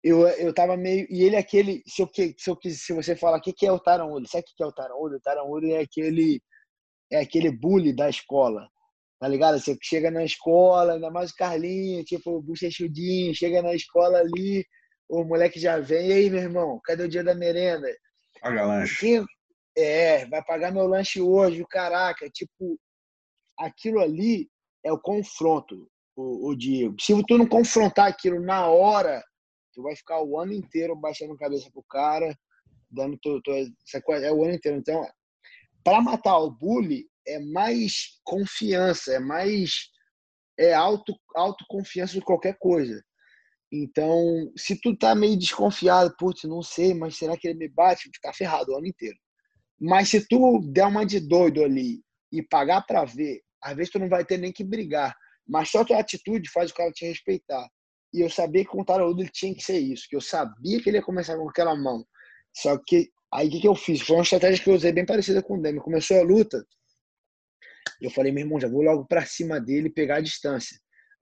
eu, eu tava meio. E ele é aquele. Se, eu, se, eu, se você falar o que, que é o Taranhudo, sabe o que é o Taranhudo? O Taranhudo é aquele. É aquele bully da escola. Tá ligado? Você chega na escola, ainda mais o Carlinho, tipo, bochechudinho, chega na escola ali, o moleque já vem. E aí, meu irmão, cadê o dia da merenda? Paga lanche. É, vai pagar meu lanche hoje, caraca. Tipo, aquilo ali é o confronto, o, o Diego. Se tu não confrontar aquilo na hora, Tu vai ficar o ano inteiro baixando cabeça pro cara, dando tu, tu, essa coisa, é o ano inteiro. Então, para matar o bully é mais confiança, é mais é auto autoconfiança de qualquer coisa. Então, se tu tá meio desconfiado, putz, não sei, mas será que ele me bate? Ficar ferrado o ano inteiro. Mas se tu der uma de doido ali e pagar para ver, às vezes tu não vai ter nem que brigar. Mas só tua atitude faz o cara te respeitar. E eu sabia que com o Tarudo ele tinha que ser isso, que eu sabia que ele ia começar com aquela mão. Só que aí o que, que eu fiz? Foi uma estratégia que eu usei bem parecida com o Demi. Começou a luta, eu falei, meu irmão, já vou logo para cima dele pegar a distância.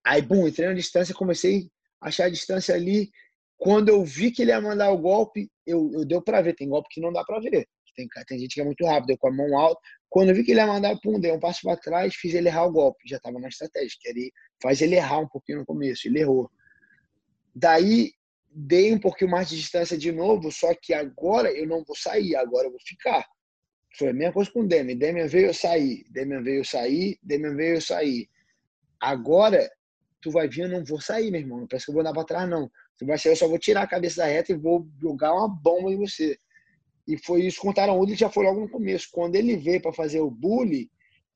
Aí, bum, entrei na distância, comecei a achar a distância ali. Quando eu vi que ele ia mandar o golpe, eu, eu deu para ver. Tem golpe que não dá para ver. Tem, tem gente que é muito rápido, eu com a mão alta. Quando eu vi que ele ia mandar, pum, dei um passo para trás, fiz ele errar o golpe. Já estava na estratégia, que ele faz ele errar um pouquinho no começo. Ele errou. Daí dei um pouquinho mais de distância de novo, só que agora eu não vou sair, agora eu vou ficar. Foi a mesma coisa com o Demian. Demian veio eu sair, Demian veio eu sair, Demian veio eu sair. Agora tu vai vir, eu não vou sair, meu irmão. Não parece que eu vou dar para trás, não. Tu vai sair, eu só vou tirar a cabeça da reta e vou jogar uma bomba em você. E foi isso com o Taranhudo, já foi logo no começo. Quando ele veio para fazer o bully,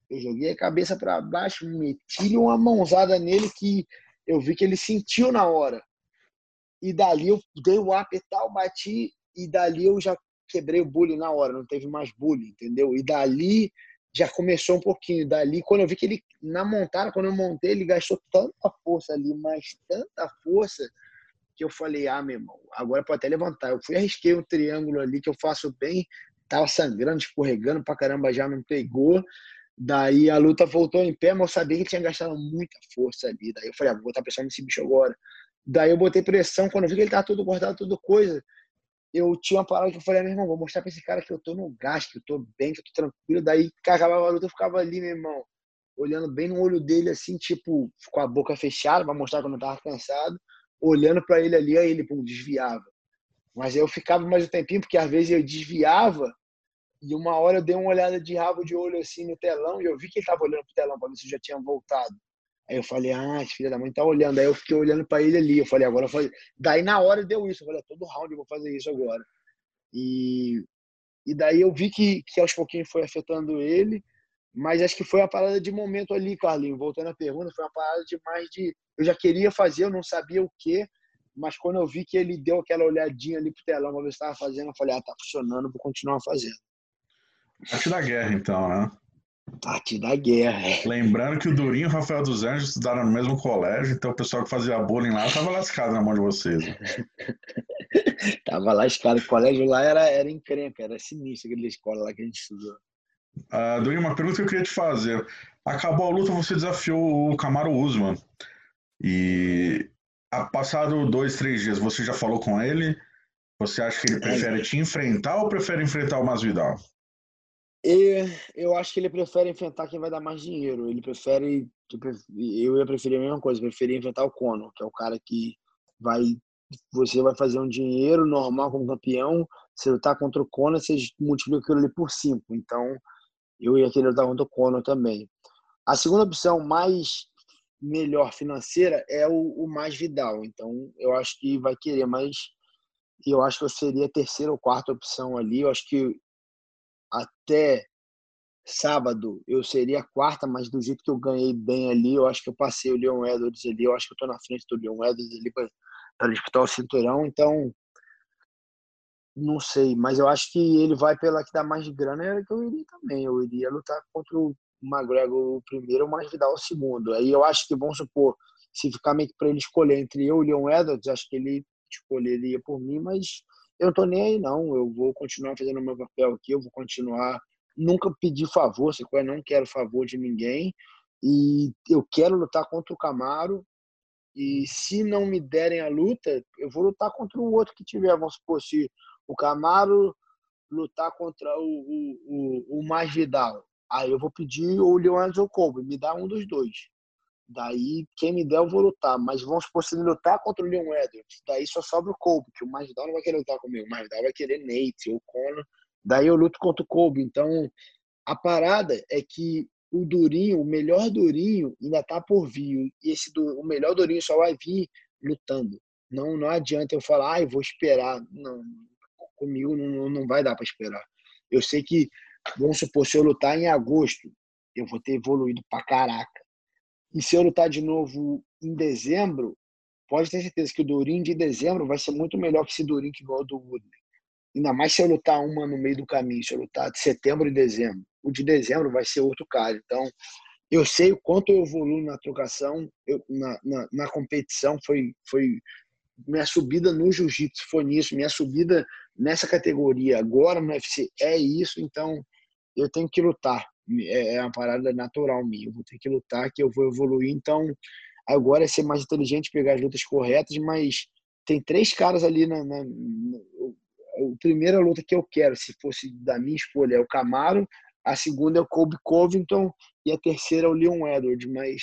eu joguei a cabeça para baixo, meti uma mãozada nele que eu vi que ele sentiu na hora. E dali eu dei o up e bati, e dali eu já quebrei o bullying na hora, não teve mais bullying, entendeu? E dali já começou um pouquinho. Dali, quando eu vi que ele, na montada, quando eu montei, ele gastou tanta força ali, mas tanta força, que eu falei, ah, meu irmão, agora pode até levantar. Eu fui arrisquei um triângulo ali que eu faço bem, tava sangrando, escorregando pra caramba, já não pegou. Daí a luta voltou em pé, mas eu sabia que tinha gastado muita força ali. Daí eu falei, ah, vou botar pressão nesse bicho agora. Daí eu botei pressão, quando eu vi que ele tava todo cortado, tudo coisa, eu tinha uma parada que eu falei, ah, meu irmão, vou mostrar pra esse cara que eu tô no gás, que eu tô bem, que eu tô tranquilo. Daí, que acabava a luta, eu ficava ali, meu irmão, olhando bem no olho dele, assim, tipo, com a boca fechada, pra mostrar que eu não tava cansado, olhando para ele ali, aí ele, pum, desviava. Mas eu ficava mais um tempinho, porque às vezes eu desviava, e uma hora eu dei uma olhada de rabo de olho assim no telão, e eu vi que ele tava olhando pro telão pra ver se eu já tinha voltado. Aí eu falei, ah, esse filho da mãe tá olhando. Aí eu fiquei olhando para ele ali. Eu falei, agora eu falei. Daí na hora deu isso. Eu falei, todo round eu vou fazer isso agora. E, e daí eu vi que, que aos pouquinhos foi afetando ele. Mas acho que foi uma parada de momento ali, Carlinho. Voltando à pergunta, foi uma parada de mais de. Eu já queria fazer, eu não sabia o quê. Mas quando eu vi que ele deu aquela olhadinha ali pro telão pra ver se estava fazendo, eu falei, ah, tá funcionando, vou continuar fazendo. Arte da guerra, então, né? Arte da guerra. é. Lembrando que o Durinho e o Rafael dos Anjos estudaram no mesmo colégio, então o pessoal que fazia bullying lá tava lascado na mão de vocês. Tava caras, o colégio lá era, era encrenca, era sinistro aquela escola lá que a gente estudou. Ah, Durinho, uma pergunta que eu queria te fazer. Acabou a luta, você desafiou o Camaro Usman. E a passado dois, três dias, você já falou com ele? Você acha que ele prefere te enfrentar ou prefere enfrentar o Masvidal? E eu acho que ele prefere enfrentar quem vai dar mais dinheiro. Ele prefere. Eu ia preferir a mesma coisa, preferia enfrentar o Conor, que é o cara que vai. Você vai fazer um dinheiro normal como campeão. Se lutar contra o Conor, você multiplica aquilo ali por cinco. Então, eu ia querer lutar contra o Conor também. A segunda opção mais melhor financeira é o, o mais Vidal. Então, eu acho que vai querer, mas eu acho que eu seria a terceira ou quarta opção ali. Eu acho que até sábado eu seria quarta, mas do jeito que eu ganhei bem ali, eu acho que eu passei o Leon Edwards ali, eu acho que eu tô na frente do Leon Edwards ali para disputar o cinturão, então não sei, mas eu acho que ele vai pela que dá mais grana, era que eu iria também, eu iria lutar contra o McGregor o primeiro, mas Vidal o segundo. Aí eu acho que, vamos supor, se ficar meio que para ele escolher entre eu e o Leon Edwards, acho que ele escolheria por mim, mas eu não tô nem aí não, eu vou continuar fazendo o meu papel aqui, eu vou continuar, nunca pedir favor, se não quero favor de ninguém, e eu quero lutar contra o Camaro, e se não me derem a luta, eu vou lutar contra o outro que tiver, vamos supor, se o Camaro lutar contra o, o, o, o mais Vidal, aí eu vou pedir o Leon ou o Colby, me dá um dos dois. Daí, quem me der, eu vou lutar. Mas vamos supor, se ele lutar contra o Leon Edwards, daí só sobra o Colby, que o Masvidal não vai querer lutar comigo. O Masvidal vai querer Nate ou Conor. Daí eu luto contra o Colby. Então, a parada é que o Durinho, o melhor Durinho, ainda tá por vir. E esse, o melhor Durinho só vai vir lutando. Não, não adianta eu falar, ah, eu vou esperar. Não, comigo não, não vai dar para esperar. Eu sei que, vamos supor, se eu lutar em agosto, eu vou ter evoluído pra caraca. E se eu lutar de novo em dezembro, pode ter certeza que o Durinho de dezembro vai ser muito melhor que esse Durinho que igual do Woodley. Ainda mais se eu lutar uma no meio do caminho, se eu lutar de setembro e dezembro. O de dezembro vai ser outro cara. Então, eu sei o quanto eu evoluo na trocação, eu, na, na, na competição, foi, foi minha subida no jiu-jitsu, foi nisso, minha subida nessa categoria agora no UFC é isso, então eu tenho que lutar é, é uma parada natural minha. Eu vou ter que lutar, que eu vou evoluir. Então, agora é ser mais inteligente, pegar as lutas corretas, mas tem três caras ali na, na, na a primeira luta que eu quero, se fosse da minha escolha, é o Camaro, a segunda é o Colby Covington e a terceira é o Leon Edwards, mas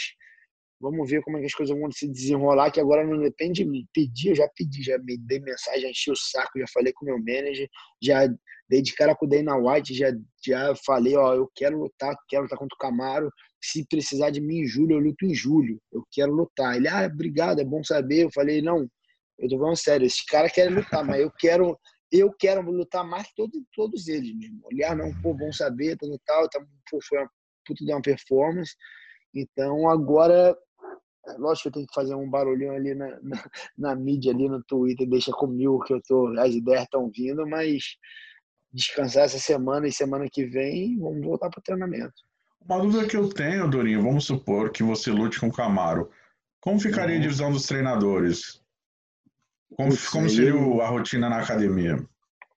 vamos ver como é que as coisas vão se desenrolar, que agora não depende de mim. Pedi, eu já pedi, já me dei mensagem, já enchi o saco, já falei com o meu manager, já dei de cara com o Dana White, já, já falei, ó, eu quero lutar, quero lutar contra o Camaro, se precisar de mim em julho, eu luto em julho, eu quero lutar. Ele, ah, obrigado, é bom saber. Eu falei, não, eu tô falando sério, esse cara quer lutar, mas eu quero eu quero lutar mais que todos, todos eles mesmo. Olhar, não, pô, bom saber, tal, tal, tal pô, foi uma puta de uma performance. Então, agora, lógico que eu tenho que fazer um barulhinho ali na, na, na mídia, ali no Twitter, deixa comigo que eu tô, as ideias estão vindo, mas descansar essa semana e semana que vem, vamos voltar para o treinamento. Uma dúvida que eu tenho, Dorinho, vamos supor que você lute com o Camaro. Como ficaria a Uhum. divisão dos treinadores? Como, como seria eu- a rotina na academia?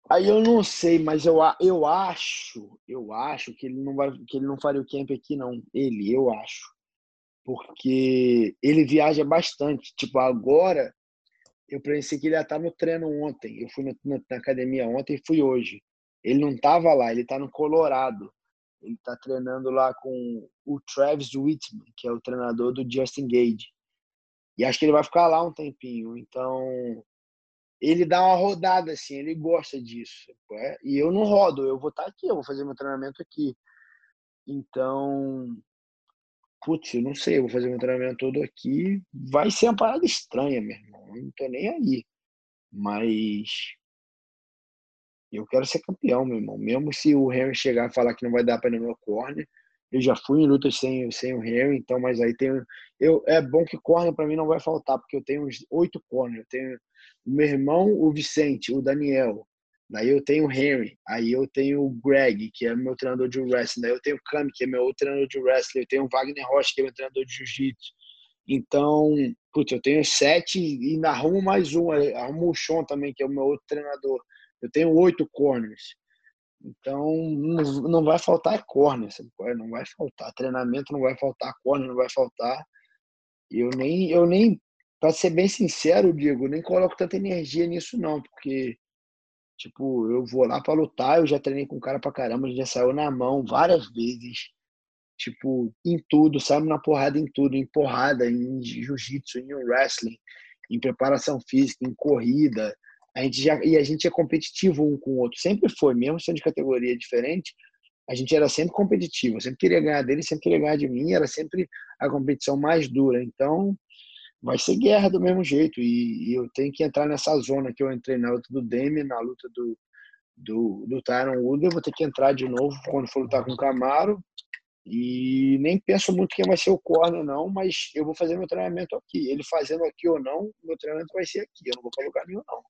Aí eu não sei, mas eu, eu acho, eu acho que ele não vai, que ele não faria o camp aqui não. Ele, eu acho. Porque ele viaja bastante. Tipo, agora eu pensei que ele ia estar no treino ontem. Eu fui na, na academia ontem e fui hoje. Ele não estava lá, ele está no Colorado. Ele está treinando lá com o Travis Whitman, que é o treinador do Justin Gage. E acho que ele vai ficar lá um tempinho. Então, ele dá uma rodada assim, ele gosta disso. é? E eu não rodo, eu vou estar aqui, eu vou fazer meu treinamento aqui. Então, putz, eu não sei, eu vou fazer meu treinamento todo aqui. Vai ser uma parada estranha, meu irmão. Eu não tô nem aí. Mas eu quero ser campeão, meu irmão. Mesmo se o Henry chegar e falar que não vai dar para no meu corner, eu já fui em lutas sem, sem o Henry, então, mas aí tem. Eu, é bom que corner para mim não vai faltar, porque eu tenho uns oito corners. Eu tenho o meu irmão, o Vicente, o Daniel. Daí eu tenho o Henry, aí eu tenho o Greg, que é meu treinador de wrestling, daí eu tenho o Kami, que é meu outro treinador de wrestling, eu tenho o Wagner Rocha, que é meu treinador de jiu-jitsu. Então, putz, eu tenho sete e ainda arrumo mais um, arrumo o Sean também, que é o meu outro treinador. Eu tenho oito corners. Então, não vai faltar corner, sabe? não vai faltar treinamento, não vai faltar corner, não vai faltar. Eu nem, eu nem, para ser bem sincero, Diego, nem coloco tanta energia nisso não, porque tipo, eu vou lá para lutar, eu já treinei com o cara pra caramba, já saiu na mão várias vezes. Tipo, em tudo, saímos na porrada em tudo, em porrada, em jiu-jitsu, em wrestling, em preparação física, em corrida, a gente já, e a gente é competitivo um com o outro. Sempre foi, mesmo sendo de categoria diferente, a gente era sempre competitivo. Eu sempre queria ganhar dele, sempre queria ganhar de mim. Era sempre a competição mais dura. Então, vai ser guerra do mesmo jeito. E, e eu tenho que entrar nessa zona que eu entrei na luta do Demi, na luta do, do, do Tyron Wood. Eu vou ter que entrar de novo quando for lutar com o Camaro. E nem penso muito quem vai ser o corner, não, mas eu vou fazer meu treinamento aqui. Ele fazendo aqui ou não, meu treinamento vai ser aqui. Eu não vou para lugar nenhum, não.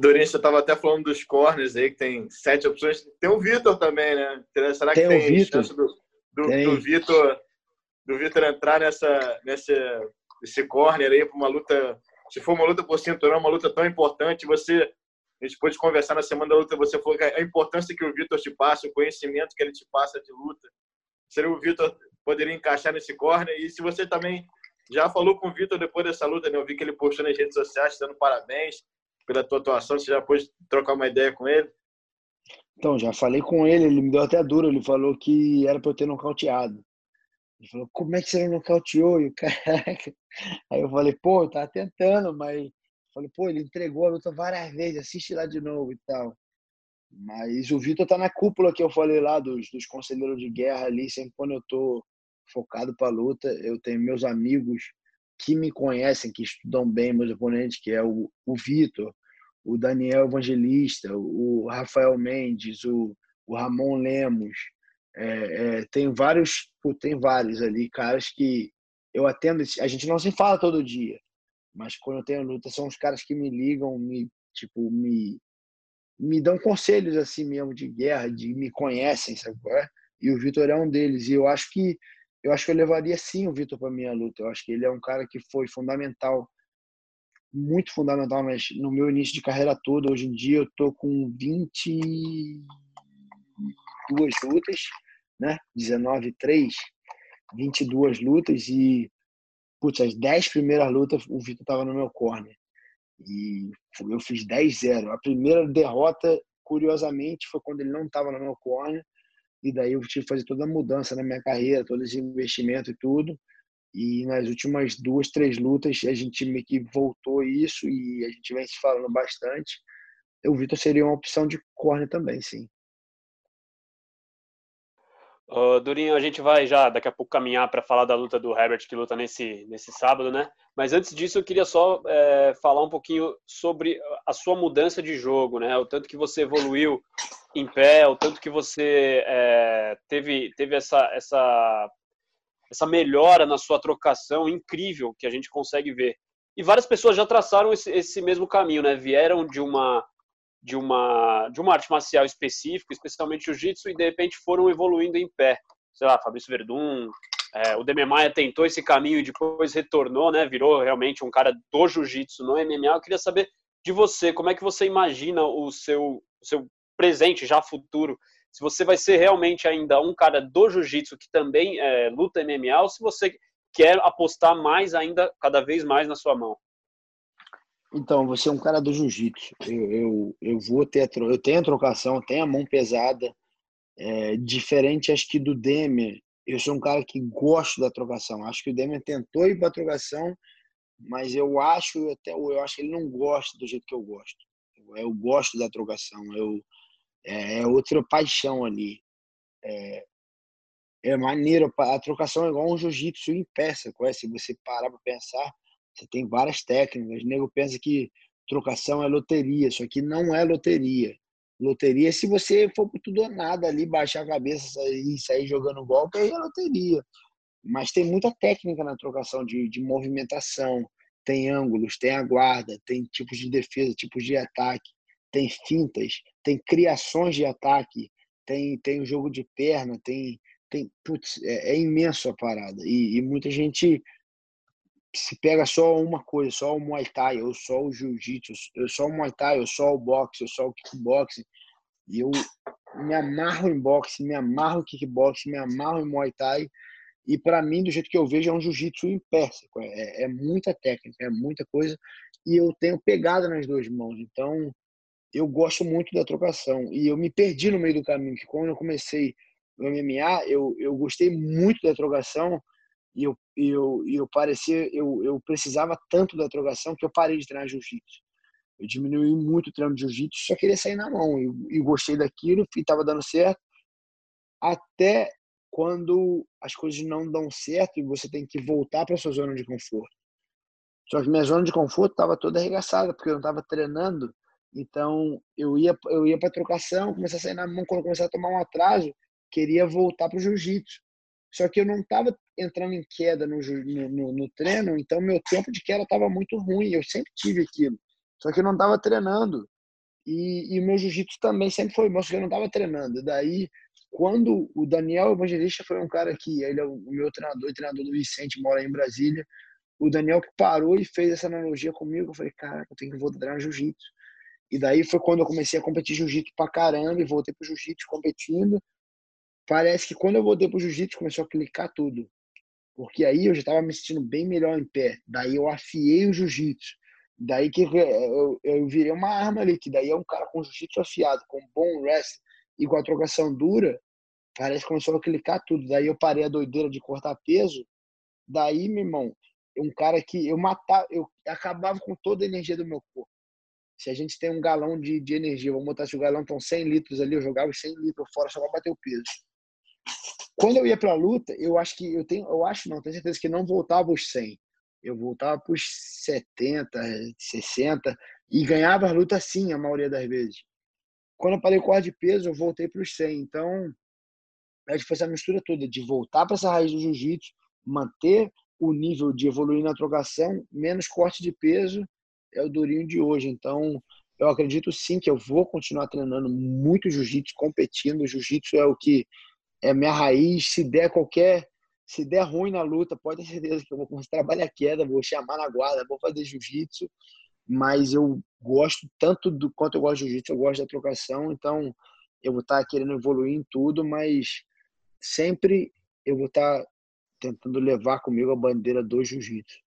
Você estava até falando dos corners aí, que tem sete opções. Tem o Vitor também, né? Será que tem, tem chance do, do, do Vitor do Vitor entrar nessa, nessa, nesse corner aí para uma luta, se for uma luta por cinturão, uma luta tão importante, você a gente pôde conversar na semana da luta, você falou que a importância que o Vitor te passa, o conhecimento que ele te passa de luta. Seria o Vitor poderia encaixar nesse corner e se você também já falou com o Vitor depois dessa luta, né? Eu vi que ele postou nas redes sociais dando parabéns pela tua atuação. Você já pôde trocar uma ideia com ele? Então, já falei com ele, ele me deu até duro. Ele falou que era para eu ter nocauteado. Ele falou, como é que você não nocauteou? E o caraca. Aí eu falei, pô, eu tava tentando, mas. falei, pô, ele entregou a luta várias vezes, assiste lá de novo e tal. Mas o Vitor tá na cúpula que eu falei lá, dos, dos conselheiros de guerra ali, sempre quando eu tô focado pra luta, eu tenho meus amigos que me conhecem, que estudam bem meus oponentes, que é o, o Vitor, o Daniel Evangelista, o Rafael Mendes, o, o Ramon Lemos. É, é, tem vários, tem vários ali, caras que eu atendo. A gente não se fala todo dia, mas quando eu tenho luta, são os caras que me ligam, me, tipo, me, me dão conselhos assim mesmo de guerra, de me conhecem, sabe? É? E o Vitor é um deles. E eu acho que eu acho que eu levaria sim o Vitor para minha luta. Eu acho que ele é um cara que foi fundamental, muito fundamental, mas no meu início de carreira toda, hoje em dia eu tô com 22 lutas, né? 19 3, 22 lutas e putz, as 10 primeiras lutas o Vitor tava no meu corner. E eu fiz 10-0. A primeira derrota, curiosamente, foi quando ele não estava no meu corner e daí eu tive que fazer toda a mudança na minha carreira, todo esse investimento e tudo. E nas últimas duas, três lutas, a gente meio que voltou isso e a gente vem se falando bastante. O Vitor seria uma opção de corner também, sim. Uh, Durinho, a gente vai já daqui a pouco caminhar para falar da luta do Herbert que luta nesse, nesse sábado, né? Mas antes disso, eu queria só é, falar um pouquinho sobre a sua mudança de jogo, né? O tanto que você evoluiu em pé, o tanto que você é, teve, teve essa, essa, essa melhora na sua trocação incrível que a gente consegue ver. E várias pessoas já traçaram esse, esse mesmo caminho, né? Vieram de uma de uma, de uma arte marcial específica, especialmente jiu-jitsu, e de repente foram evoluindo em pé. Sei lá, Fabrício Verdun, é, o Demi Maia tentou esse caminho e depois retornou, né? Virou realmente um cara do jiu-jitsu no MMA. Eu queria saber de você, como é que você imagina o seu, o seu presente, já futuro? Se você vai ser realmente ainda um cara do jiu-jitsu que também é, luta MMA, ou se você quer apostar mais ainda, cada vez mais na sua mão? Então, você é um cara do jiu-jitsu. Eu, eu, eu vou ter eu tenho a trocação, tenho a mão pesada. É, diferente, acho que do Demer. Eu sou um cara que gosto da trocação. Acho que o Demer tentou ir para a trocação, mas eu acho até eu acho que ele não gosta do jeito que eu gosto. Eu, eu gosto da trocação. Eu é, é outra paixão ali. É, é maneiro. A trocação é igual um jiu-jitsu em peça. Se você parar para pensar, você tem várias técnicas. O nego pensa que trocação é loteria, isso aqui não é loteria. Loteria, se você for por tudo ou nada ali, baixar a cabeça e sair jogando golpe, aí é loteria. Mas tem muita técnica na trocação de, de movimentação, tem ângulos, tem a guarda, tem tipos de defesa, tipos de ataque. tem fintas, tem criações de ataque, tem, tem o jogo de perna, tem. tem putz, é, é imenso a parada. E, e, muita gente se pega só uma coisa, só o Muay Thai, ou só o Jiu-Jitsu, eu só o Muay Thai, ou só o boxe, ou só o kickboxing. E eu me amarro em boxe, me amarro em kickboxing, me amarro em Muay Thai. E para mim, do jeito que eu vejo, é um jiu-jitsu em pé. É, é, muita técnica, é muita coisa. E eu tenho pegada nas duas mãos. Então, eu gosto muito da trocação. E eu me perdi no meio do caminho, que quando eu comecei no MMA, eu, eu gostei muito da trocação e eu, eu, eu parecia, eu, eu precisava tanto da trocação que eu parei de treinar jiu-jitsu. Eu diminui muito o treino de jiu-jitsu, só queria sair na mão. E, gostei daquilo e estava dando certo. Até quando as coisas não dão certo e você tem que voltar para sua zona de conforto. Só que minha zona de conforto estava toda arregaçada, porque eu não estava treinando. Então, eu ia eu ia para trocação, começar a sair na mão, quando eu começar a tomar um atraso, queria voltar para o jiu-jitsu. Só que eu não estava entrando em queda no, no, no, treino, então meu tempo de queda estava muito ruim. Eu sempre tive aquilo. Só que eu não estava treinando. E, e o meu jiu-jitsu também sempre foi bom, só que eu não estava treinando. Daí, quando o Daniel Evangelista foi um cara que, ele é o meu treinador, o treinador do Vicente, mora em Brasília, o Daniel parou e fez essa analogia comigo, eu falei, cara, eu tenho que voltar treinar jiu-jitsu. E daí foi quando eu comecei a competir jiu-jitsu pra caramba e voltei pro jiu-jitsu competindo. Parece que quando eu voltei pro jiu-jitsu começou a clicar tudo. Porque aí eu já estava me sentindo bem melhor em pé. Daí eu afiei o jiu-jitsu. Daí que eu, eu virei uma arma ali, que daí é um cara com jiu-jitsu afiado, com bom wrestling e com a trocação dura, parece que começou a clicar tudo. Daí eu parei a doideira de cortar peso. Daí, meu irmão, um cara que eu matava, eu acabava com toda a energia do meu corpo. Se a gente tem um galão de, de energia, vamos botar se o galão estão 100 litros ali, eu jogava os 100 litros fora só para bater o peso. Quando eu ia para a luta, eu acho que eu tenho, eu acho não, tenho certeza que não voltava os 100 eu voltava para os 70, 60 e ganhava a luta sim, a maioria das vezes. Quando eu parei o de peso, eu voltei para os 100. Então, acho que foi essa mistura toda de voltar para essa raiz do jiu-jitsu, manter o nível de evoluir na trocação, menos corte de peso, é o durinho de hoje. Então, eu acredito sim que eu vou continuar treinando muito jiu-jitsu, competindo. Jiu-jitsu é o que é minha raiz. Se der qualquer se der ruim na luta, pode ter certeza que eu vou começar a trabalhar queda, vou chamar na guarda, vou fazer jiu-jitsu, mas eu gosto tanto do quanto eu gosto de jiu-jitsu, eu gosto da trocação, então eu vou estar querendo evoluir em tudo, mas sempre eu vou estar tentando levar comigo a bandeira do jiu-jitsu.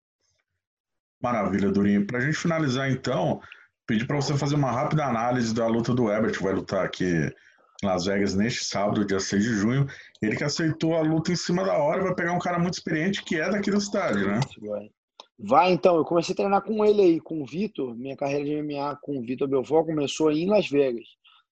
Maravilha, Durinho. Para a gente finalizar, então, pedir para você fazer uma rápida análise da luta do Ebert, que vai lutar aqui Las Vegas neste sábado, dia 6 de junho. Ele que aceitou a luta em cima da hora, vai pegar um cara muito experiente que é daqui da cidade, né? Vai então, eu comecei a treinar com ele aí, com o Vitor, minha carreira de MMA com o Vitor Belfort começou em Las Vegas.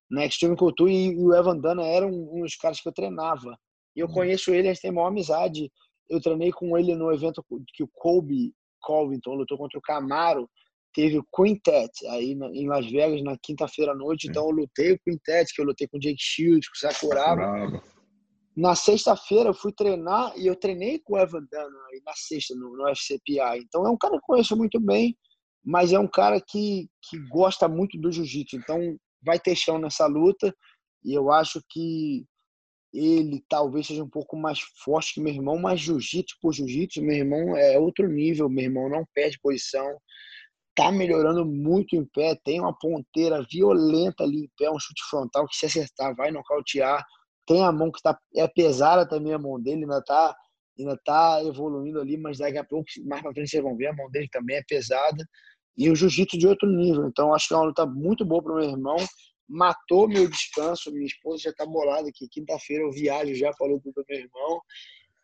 Na Extreme Culture e o Evan Dana eram um dos caras que eu treinava. E eu uhum. conheço ele, a gente tem maior amizade. Eu treinei com ele no evento que o Colby Colvington lutou contra o Camaro teve o Quintet aí na, em Las Vegas na quinta-feira à noite. Então eu lutei o Quintet, que eu lutei com o Jake Shields, com o Sakuraba. Na sexta-feira eu fui treinar e eu treinei com o Evan Dana aí na sexta no, no FCPA. Então é um cara que eu conheço muito bem, mas é um cara que, que gosta muito do jiu-jitsu. Então vai ter chão nessa luta e eu acho que ele talvez seja um pouco mais forte que meu irmão, mas jiu-jitsu por jiu-jitsu, meu irmão é outro nível, meu irmão não perde posição tá melhorando muito em pé, tem uma ponteira violenta ali em pé, um chute frontal que se acertar vai nocautear. Tem a mão que tá, é pesada também a mão dele, ainda tá, ainda tá evoluindo ali, mas daqui a pouco, mais pra frente vocês vão ver, a mão dele também é pesada. E o jiu-jitsu de outro nível. Então acho que é uma luta muito boa para o meu irmão. Matou meu descanso, minha esposa já tá bolada aqui. Quinta-feira eu viajo já a luta do meu irmão.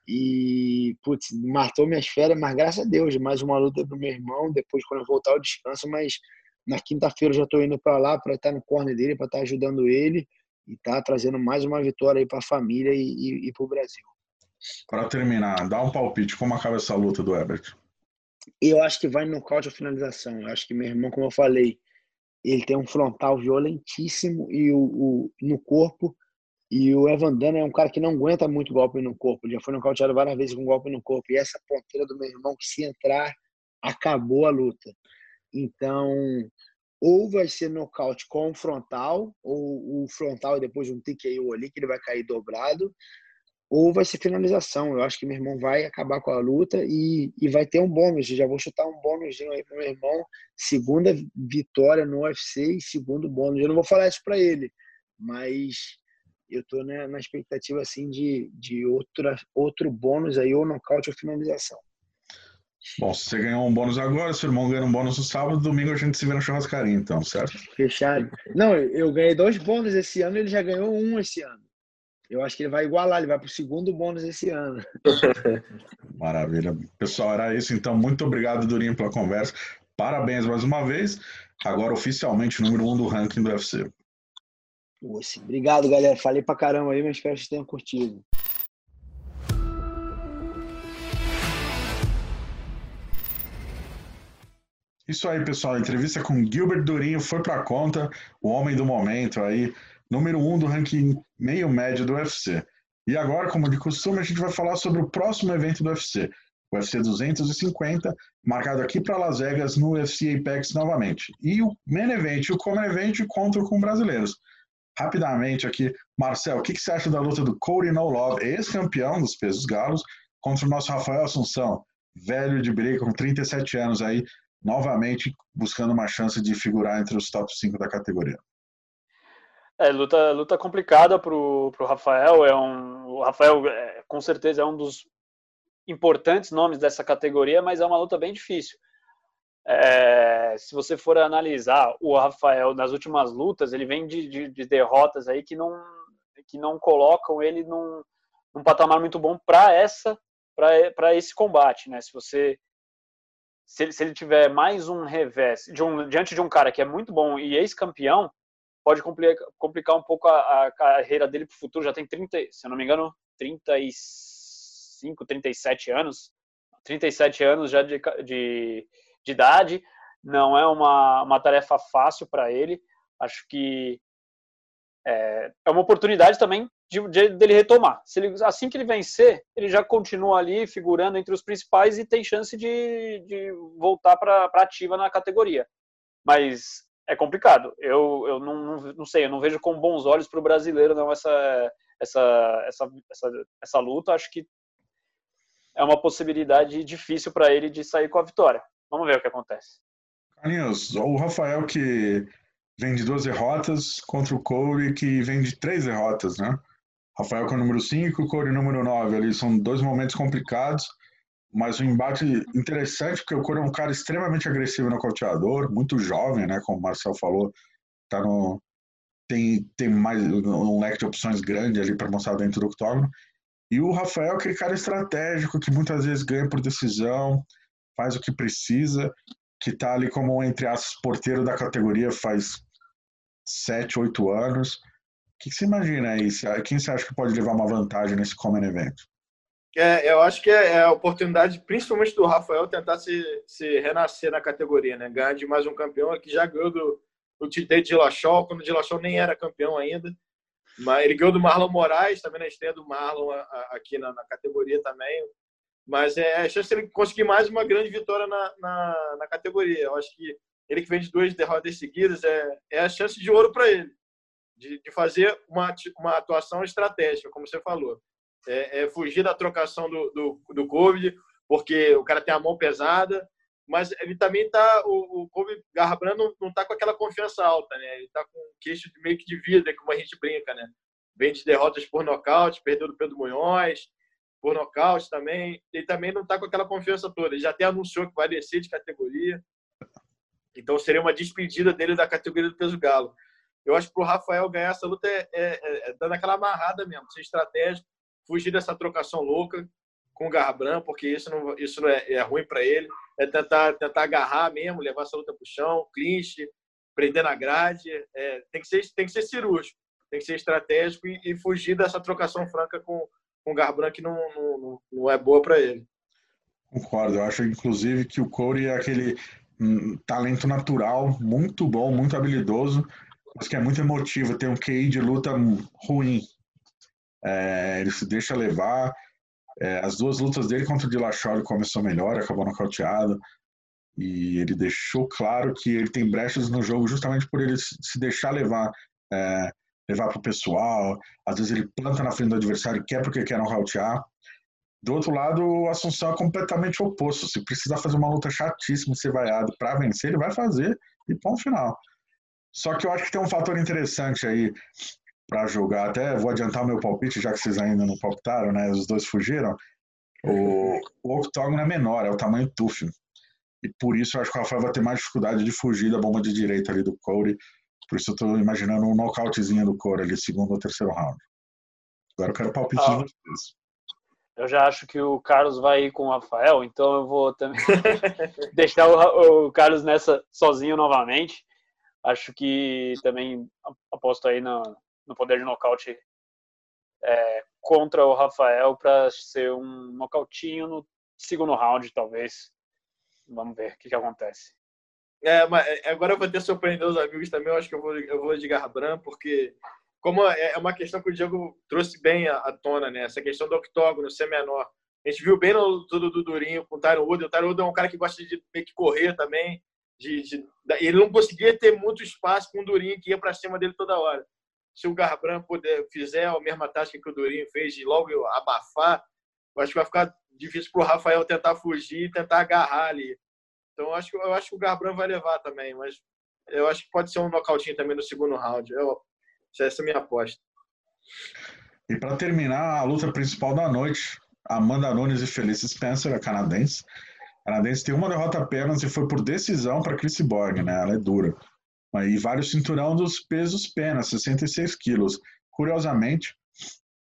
E, putz, matou minhas férias, mas graças a Deus, mais uma luta pro meu irmão, depois quando eu voltar ao descanso, mas na quinta-feira eu já estou indo para lá para estar no corner dele, para estar ajudando ele e tá trazendo mais uma vitória aí para a família e, e, e para o Brasil. Para terminar, dá um palpite, como acaba essa luta do Ebert? Eu acho que vai no nocaute ou finalização. Eu acho que meu irmão, como eu falei, ele tem um frontal violentíssimo e o, o no corpo e o Evan Dana é um cara que não aguenta muito golpe no corpo. Ele já foi nocauteado várias vezes com golpe no corpo. E essa ponteira do meu irmão, que se entrar, acabou a luta. Então, ou vai ser nocaute com o frontal, ou o frontal depois de um TKO ali, que ele vai cair dobrado, ou vai ser finalização. Eu acho que meu irmão vai acabar com a luta e, e vai ter um bônus. Eu já vou chutar um bônusinho aí pro meu irmão. Segunda vitória no UFC e segundo bônus. Eu não vou falar isso para ele, mas eu tô né, na expectativa assim de, de outra, outro bônus aí, ou nocaute ou finalização. Bom, se você ganhou um bônus agora, seu irmão ganha um bônus no sábado, domingo a gente se vê na churrascaria, então, certo? Fechado. Não, eu ganhei dois bônus esse ano, ele já ganhou um esse ano. Eu acho que ele vai igualar, ele vai para o segundo bônus esse ano. Maravilha. Pessoal, era isso. Então, muito obrigado, Durinho, pela conversa. Parabéns mais uma vez. Agora, oficialmente, número um do ranking do UFC. Obrigado, galera. Falei pra caramba aí, mas espero que vocês tenham curtido. Isso aí, pessoal. A entrevista com Gilbert Durinho foi para conta, o homem do momento aí, número um do ranking meio médio do UFC. E agora, como de costume, a gente vai falar sobre o próximo evento do UFC, o UFC 250, marcado aqui para Las Vegas no UFC Apex novamente. E o main event, o common event, contra com brasileiros. Rapidamente aqui, Marcel, o que, que você acha da luta do Cody No Love, ex-campeão dos pesos galos, contra o nosso Rafael Assunção, velho de briga, com 37 anos aí, novamente buscando uma chance de figurar entre os top 5 da categoria. É, luta, luta complicada para o Rafael. É um, o Rafael, é, com certeza, é um dos importantes nomes dessa categoria, mas é uma luta bem difícil. É, se você for analisar o Rafael nas últimas lutas, ele vem de, de, de derrotas aí que não, que não colocam ele num, num patamar muito bom para essa para esse combate, né? Se você se ele, se ele tiver mais um revés de um, diante de um cara que é muito bom e ex-campeão, pode complicar, complicar um pouco a, a carreira dele para o futuro. Já tem 30, se eu não me engano, 35, 37 anos. 37 anos já de, de, de idade. Não é uma, uma tarefa fácil para ele. Acho que é, é uma oportunidade também de, de, dele retomar. Se ele, assim que ele vencer, ele já continua ali figurando entre os principais e tem chance de, de voltar para ativa na categoria. Mas é complicado. Eu, eu não, não, não sei, eu não vejo com bons olhos para o brasileiro não essa, essa, essa, essa, essa luta. Acho que é uma possibilidade difícil para ele de sair com a vitória. Vamos ver o que acontece. Carlinhos, o Rafael que vem de duas derrotas contra o Corey que vem de três derrotas, né? Rafael com o número 5, Corey número 9. Ali são dois momentos complicados, mas um embate interessante, porque o Corey é um cara extremamente agressivo no cauteador, muito jovem, né? Como o Marcel falou, tá no, tem, tem mais um leque de opções grande ali para mostrar dentro do octógono. E o Rafael é aquele cara estratégico que muitas vezes ganha por decisão, faz o que precisa, que está ali como, entre aspas, porteiro da categoria faz sete, oito anos que, que você imagina aí? Quem você acha que pode levar uma vantagem nesse Common Event? É, eu acho que é, é a oportunidade, principalmente do Rafael, tentar se, se renascer na categoria, né? Ganhar de mais um campeão que já ganhou do, do Tite Dillashaw, quando o Dillashaw nem era campeão ainda. Mas ele ganhou do Marlon Moraes, também na estreia do Marlon aqui na, na categoria também. Mas é a chance de ele conseguir mais uma grande vitória na, na, na categoria. Eu acho que ele que vem de duas derrotas seguidas é, é a chance de ouro para ele de, de fazer uma, uma atuação estratégica, como você falou. É, é fugir da trocação do, do, do Covid, porque o cara tem a mão pesada, mas ele também tá o, o Kobe Garbrandt não, não tá com aquela confiança alta, né? Ele tá com queixo meio que de vida, como a gente brinca, né? Vem de derrotas por nocaute, perdeu do Pedro Munhoz, por nocaute também. Ele também não tá com aquela confiança toda. Ele já até anunciou que vai descer de categoria. Então seria uma despedida dele da categoria do peso galo. Eu acho que para o Rafael ganhar essa luta é, é, é, é, dando aquela amarrada mesmo, ser estratégico, fugir dessa trocação louca com o Garbran, porque isso não, isso não é, é ruim para ele. É tentar, tentar agarrar mesmo, levar essa luta para o chão, clinch, prender na grade. É, tem, que ser, tem que ser cirúrgico, tem que ser estratégico e, e fugir dessa trocação franca com, com o Garbran, que não, não, não é boa para ele. Concordo. Eu acho, inclusive, que o Corey é aquele um, talento natural, muito bom, muito habilidoso, mas que é muito emotivo, tem um QI de luta ruim. É, ele se deixa levar. É, as duas lutas dele contra o Dillashaw começou melhor, acabou nocauteado. E ele deixou claro que ele tem brechas no jogo justamente por ele se deixar levar, é, levar para o pessoal. Às vezes ele planta na frente do adversário quer porque quer nocautear. Do outro lado, o Assunção é completamente oposto. Se precisar fazer uma luta chatíssima, ser vaiado para vencer, ele vai fazer e ponto final. Só que eu acho que tem um fator interessante aí para jogar. Até vou adiantar o meu palpite, já que vocês ainda não palpitaram, né? Os dois fugiram. O, o octógono é menor, é o tamanho tufo. E por isso eu acho que o Rafael vai ter mais dificuldade de fugir da bomba de direita ali do Corey. Por isso eu estou imaginando um nocautezinho do Corey ali, segundo ou terceiro round. Agora eu quero palpite ah, de vocês. Eu já acho que o Carlos vai ir com o Rafael, então eu vou também deixar o, o Carlos nessa sozinho novamente. Acho que também aposto aí no, no poder de nocaute é, contra o Rafael para ser um nocautinho no segundo round, talvez. Vamos ver o que, que acontece. É, mas é, agora eu vou ter surpreender os amigos também. Eu acho que eu vou, eu vou de Garbrandt, porque como é, é uma questão que o Diego trouxe bem à, tona, né? Essa questão do octógono ser menor. A gente viu bem no tudo do Durinho com o Tyron Wood. O Tyron Wood é um cara que gosta de meio que correr também. De, de, ele não conseguia ter muito espaço com o Durinho que ia para cima dele toda hora se o Garbrandt puder, fizer a mesma tática que o Durinho fez de logo abafar, acho que vai ficar difícil para o Rafael tentar fugir e tentar agarrar ali. Então eu acho, eu acho que o Garbrandt vai levar também, mas eu acho que pode ser um nocautinho também no segundo round. Eu, essa é a minha aposta. E para terminar, a luta principal da noite, Amanda Nunes e Felice Spencer, a canadense. A canadense tem uma derrota apenas e foi por decisão para Chris Borg, né? Ela é dura e o cinturão dos pesos pena, 66 quilos. Curiosamente,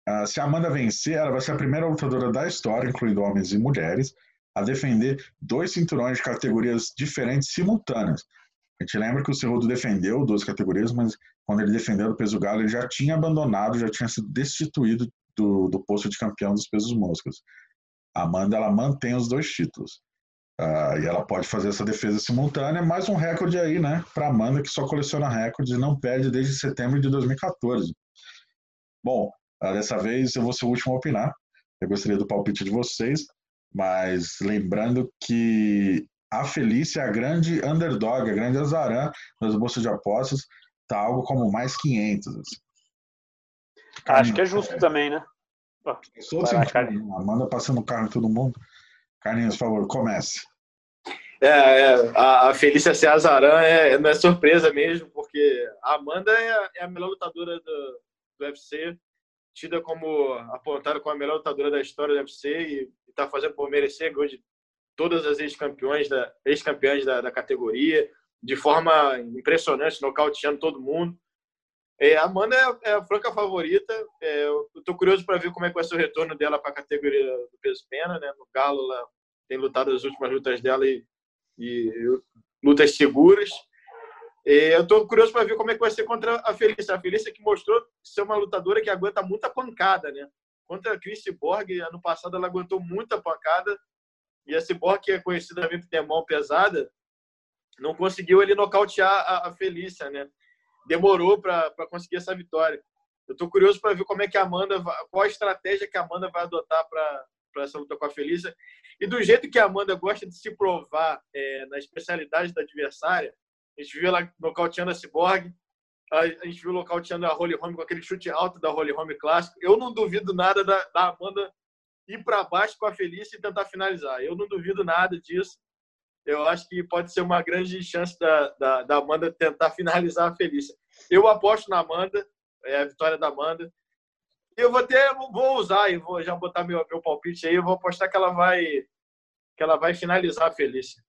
ah, se a Amanda vencer, ela vai ser a primeira lutadora da história, incluindo homens e mulheres, a defender dois cinturões de categorias diferentes simultâneas. A gente lembra que o Cerrudo defendeu duas categorias, mas quando ele defendeu o peso galo, ele já tinha abandonado, já tinha sido destituído do, do posto de campeão dos pesos moscas. A Amanda ela mantém os dois títulos. Uh, e ela pode fazer essa defesa simultânea, mais um recorde aí, né, para Amanda, que só coleciona recordes e não perde desde setembro de 2014. Bom, uh, dessa vez eu vou ser o último a opinar. Eu gostaria do palpite de vocês, mas lembrando que a Felícia é a grande underdog, a grande azarã nas bolsas de apostas, tá algo como mais 500. Assim. Acho que é justo é. também, né? Sou assim, Amanda passando carro em todo mundo. Carlinhos, por favor, comece. É, é a, a Felícia Ceazaran é, não é surpresa mesmo, porque a Amanda é, é a melhor lutadora do, do UFC, tida como apontada como a melhor lutadora da história do UFC e está fazendo por merecer hoje todas as ex-campeões da, ex-campeãs da, da, categoria, de forma impressionante, nocauteando todo mundo. É, a Amanda é, é, a franca favorita. É, eu estou curioso para ver como é que vai ser o retorno dela para a categoria do peso pena. Né? No Galo, ela tem lutado as últimas lutas dela e, e lutas seguras. É, eu estou curioso para ver como é que vai ser contra a Felícia. A Felícia que mostrou ser uma lutadora que aguenta muita pancada. Né? Contra a Chris Borg, ano passado, ela aguentou muita pancada. E a Cyborg, que é conhecida também por ter mão pesada, não conseguiu ele nocautear a, Felícia, né? demorou para conseguir essa vitória. Eu estou curioso para ver como é que a Amanda, qual a estratégia que a Amanda vai adotar para essa luta com a Felícia. E do jeito que a Amanda gosta de se provar é, na especialidade da adversária, a gente viu ela nocauteando a Cyborg, a gente viu nocauteando a Holly Holm com aquele chute alto da Holly Holm clássico. Eu não duvido nada da, da Amanda ir para baixo com a Felícia e tentar finalizar. Eu não duvido nada disso eu acho que pode ser uma grande chance da, da, da Amanda tentar finalizar a Felícia. Eu aposto na Amanda, é a vitória da Amanda. Eu vou ter, vou usar e vou já botar meu, meu palpite aí. Eu vou apostar que ela vai, que ela vai finalizar a Felícia.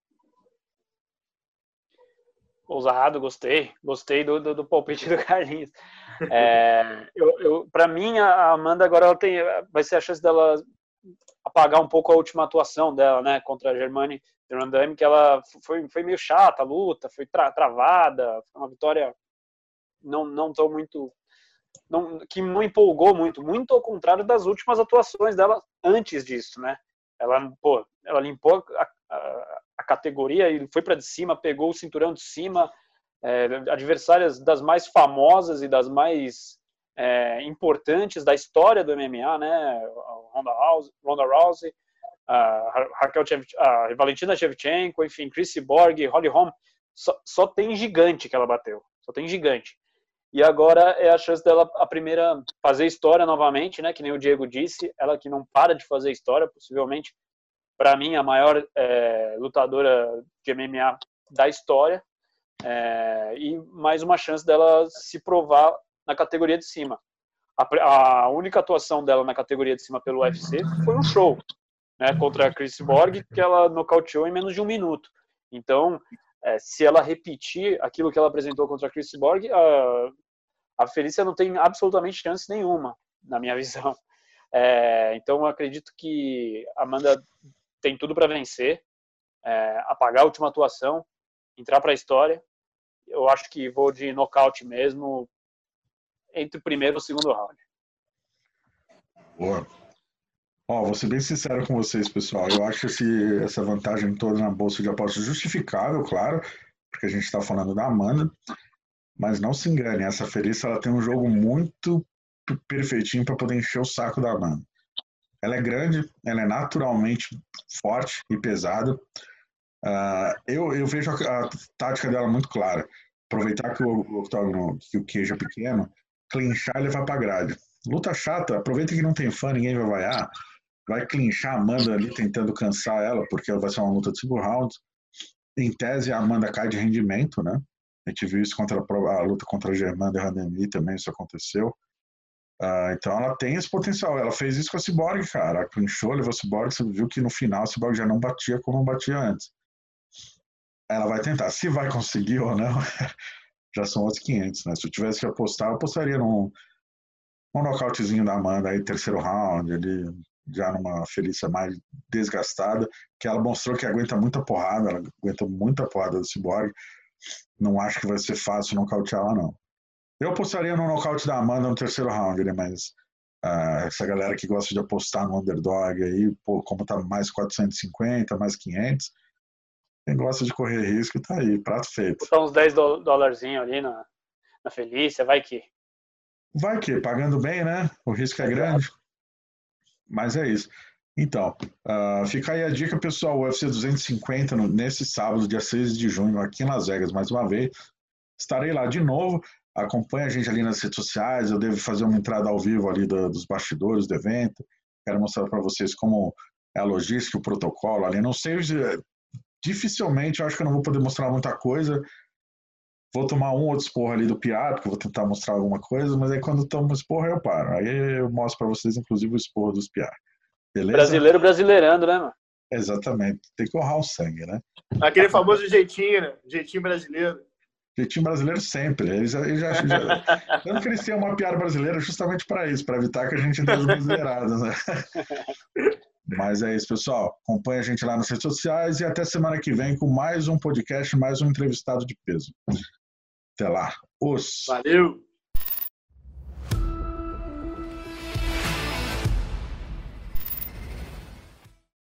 Ousado, gostei. Gostei do, do, do palpite do Carlinhos. É, eu, eu para mim, a Amanda agora ela tem, vai ser a chance dela apagar um pouco a última atuação dela, né, contra a Germani Durandame, que ela foi, foi meio chata a luta, foi tra travada, foi uma vitória não não tão muito não, que não empolgou muito, muito ao contrário das últimas atuações dela antes disso, né? Ela, pô, ela limpou a, a, categoria e foi para de cima, pegou o cinturão de cima, é, adversárias das mais famosas e das mais é, importantes da história do MMA, né? Ronda Rousey, Ronda Rousey a Raquel a Valentina Shevchenko, enfim, Chris Borg, Holly Holm, só, só tem gigante que ela bateu, só tem gigante. E agora é a chance dela, a primeira, fazer história novamente, né? Que nem o Diego disse, ela que não para de fazer história, possivelmente, para mim, a maior é, lutadora de MMA da história. É, e mais uma chance dela se provar na categoria de cima. A, a, única atuação dela na categoria de cima pelo UFC foi um show, né, contra a Chris Borg, que ela nocauteou em menos de um minuto. Então, é, se ela repetir aquilo que ela apresentou contra a Chris Borg, a, a Felícia não tem absolutamente chance nenhuma, na minha visão. É, então, eu acredito que Amanda tem tudo para vencer, é, apagar a última atuação, entrar para a história. Eu acho que vou de nocaute mesmo, entre o primeiro e o segundo round. Boa. Ó, vou ser bem sincero com vocês, pessoal. Eu acho esse, essa vantagem toda na bolsa de apostas justificável, claro, porque a gente está falando da Amanda. Mas não se engane, essa Felícia ela tem um jogo muito perfeitinho para poder encher o saco da Amanda. Ela é grande, ela é naturalmente forte e pesada. Uh, eu, eu vejo a, a, tática dela muito clara. Aproveitar que o, octógono, que o queijo é pequeno, clinchar e levar para grade. Luta chata, aproveita que não tem fã, ninguém vai vaiar. Vai clinchar a Amanda ali tentando cansar ela, porque vai ser uma luta de cinco rounds. Em tese, a Amanda cai de rendimento, né? A gente viu isso contra a, a luta contra a Germana e Randemi também, isso aconteceu. Uh, então ela tem esse potencial. Ela fez isso com a Cyborg, cara. A clinchou, levou a Cyborg, você viu que no final a Cyborg já não batia como batia antes. Ela vai tentar. Se vai conseguir ou não, já são outros 500, né? Se eu tivesse que apostar, eu apostaria num, num nocautezinho da Amanda aí, terceiro round, ali, já numa Felícia mais desgastada, que ela mostrou que aguenta muita porrada, ela aguenta muita porrada do Cyborg. Não acho que vai ser fácil nocautear ela, não. Eu apostaria no nocaute da Amanda no terceiro round, né? Mas uh, essa galera que gosta de apostar no underdog aí, pô, como tá mais 450, mais 500, quem gosta de correr risco tá aí, prato feito. Botar uns 10 dólarzinhos ali na, na Felícia, vai que. Vai que, pagando bem, né? O risco é grande. Mas é isso. Então, uh, fica aí a dica, pessoal. O UFC 250 no, nesse sábado, dia 6 de junho, aqui em Las Vegas, mais uma vez. Estarei lá de novo. Acompanhe a gente ali nas redes sociais. Eu devo fazer uma entrada ao vivo ali do, dos bastidores do evento. Quero mostrar para vocês como é a logística, o protocolo ali. Não sei, dificilmente eu acho que eu não vou poder mostrar muita coisa. Vou tomar um outro esporro ali do Piar, porque vou tentar mostrar alguma coisa, mas aí quando tomo esporro eu paro. Aí eu mostro para vocês, inclusive, o esporro dos Piar. Beleza? Brasileiro brasileirando, né, mano? Exatamente. Tem que honrar o sangue, né? Aquele famoso jeitinho, né? Jeitinho brasileiro. Jeitinho brasileiro sempre. Eles eles já, já... Tanto que eles têm uma piada brasileira justamente para isso, para evitar que a gente dê os brasileirados, né? Mas é isso, pessoal. Acompanhe a gente lá nas redes sociais e até semana que vem com mais um podcast, mais um entrevistado de peso. Até lá. Os. Valeu!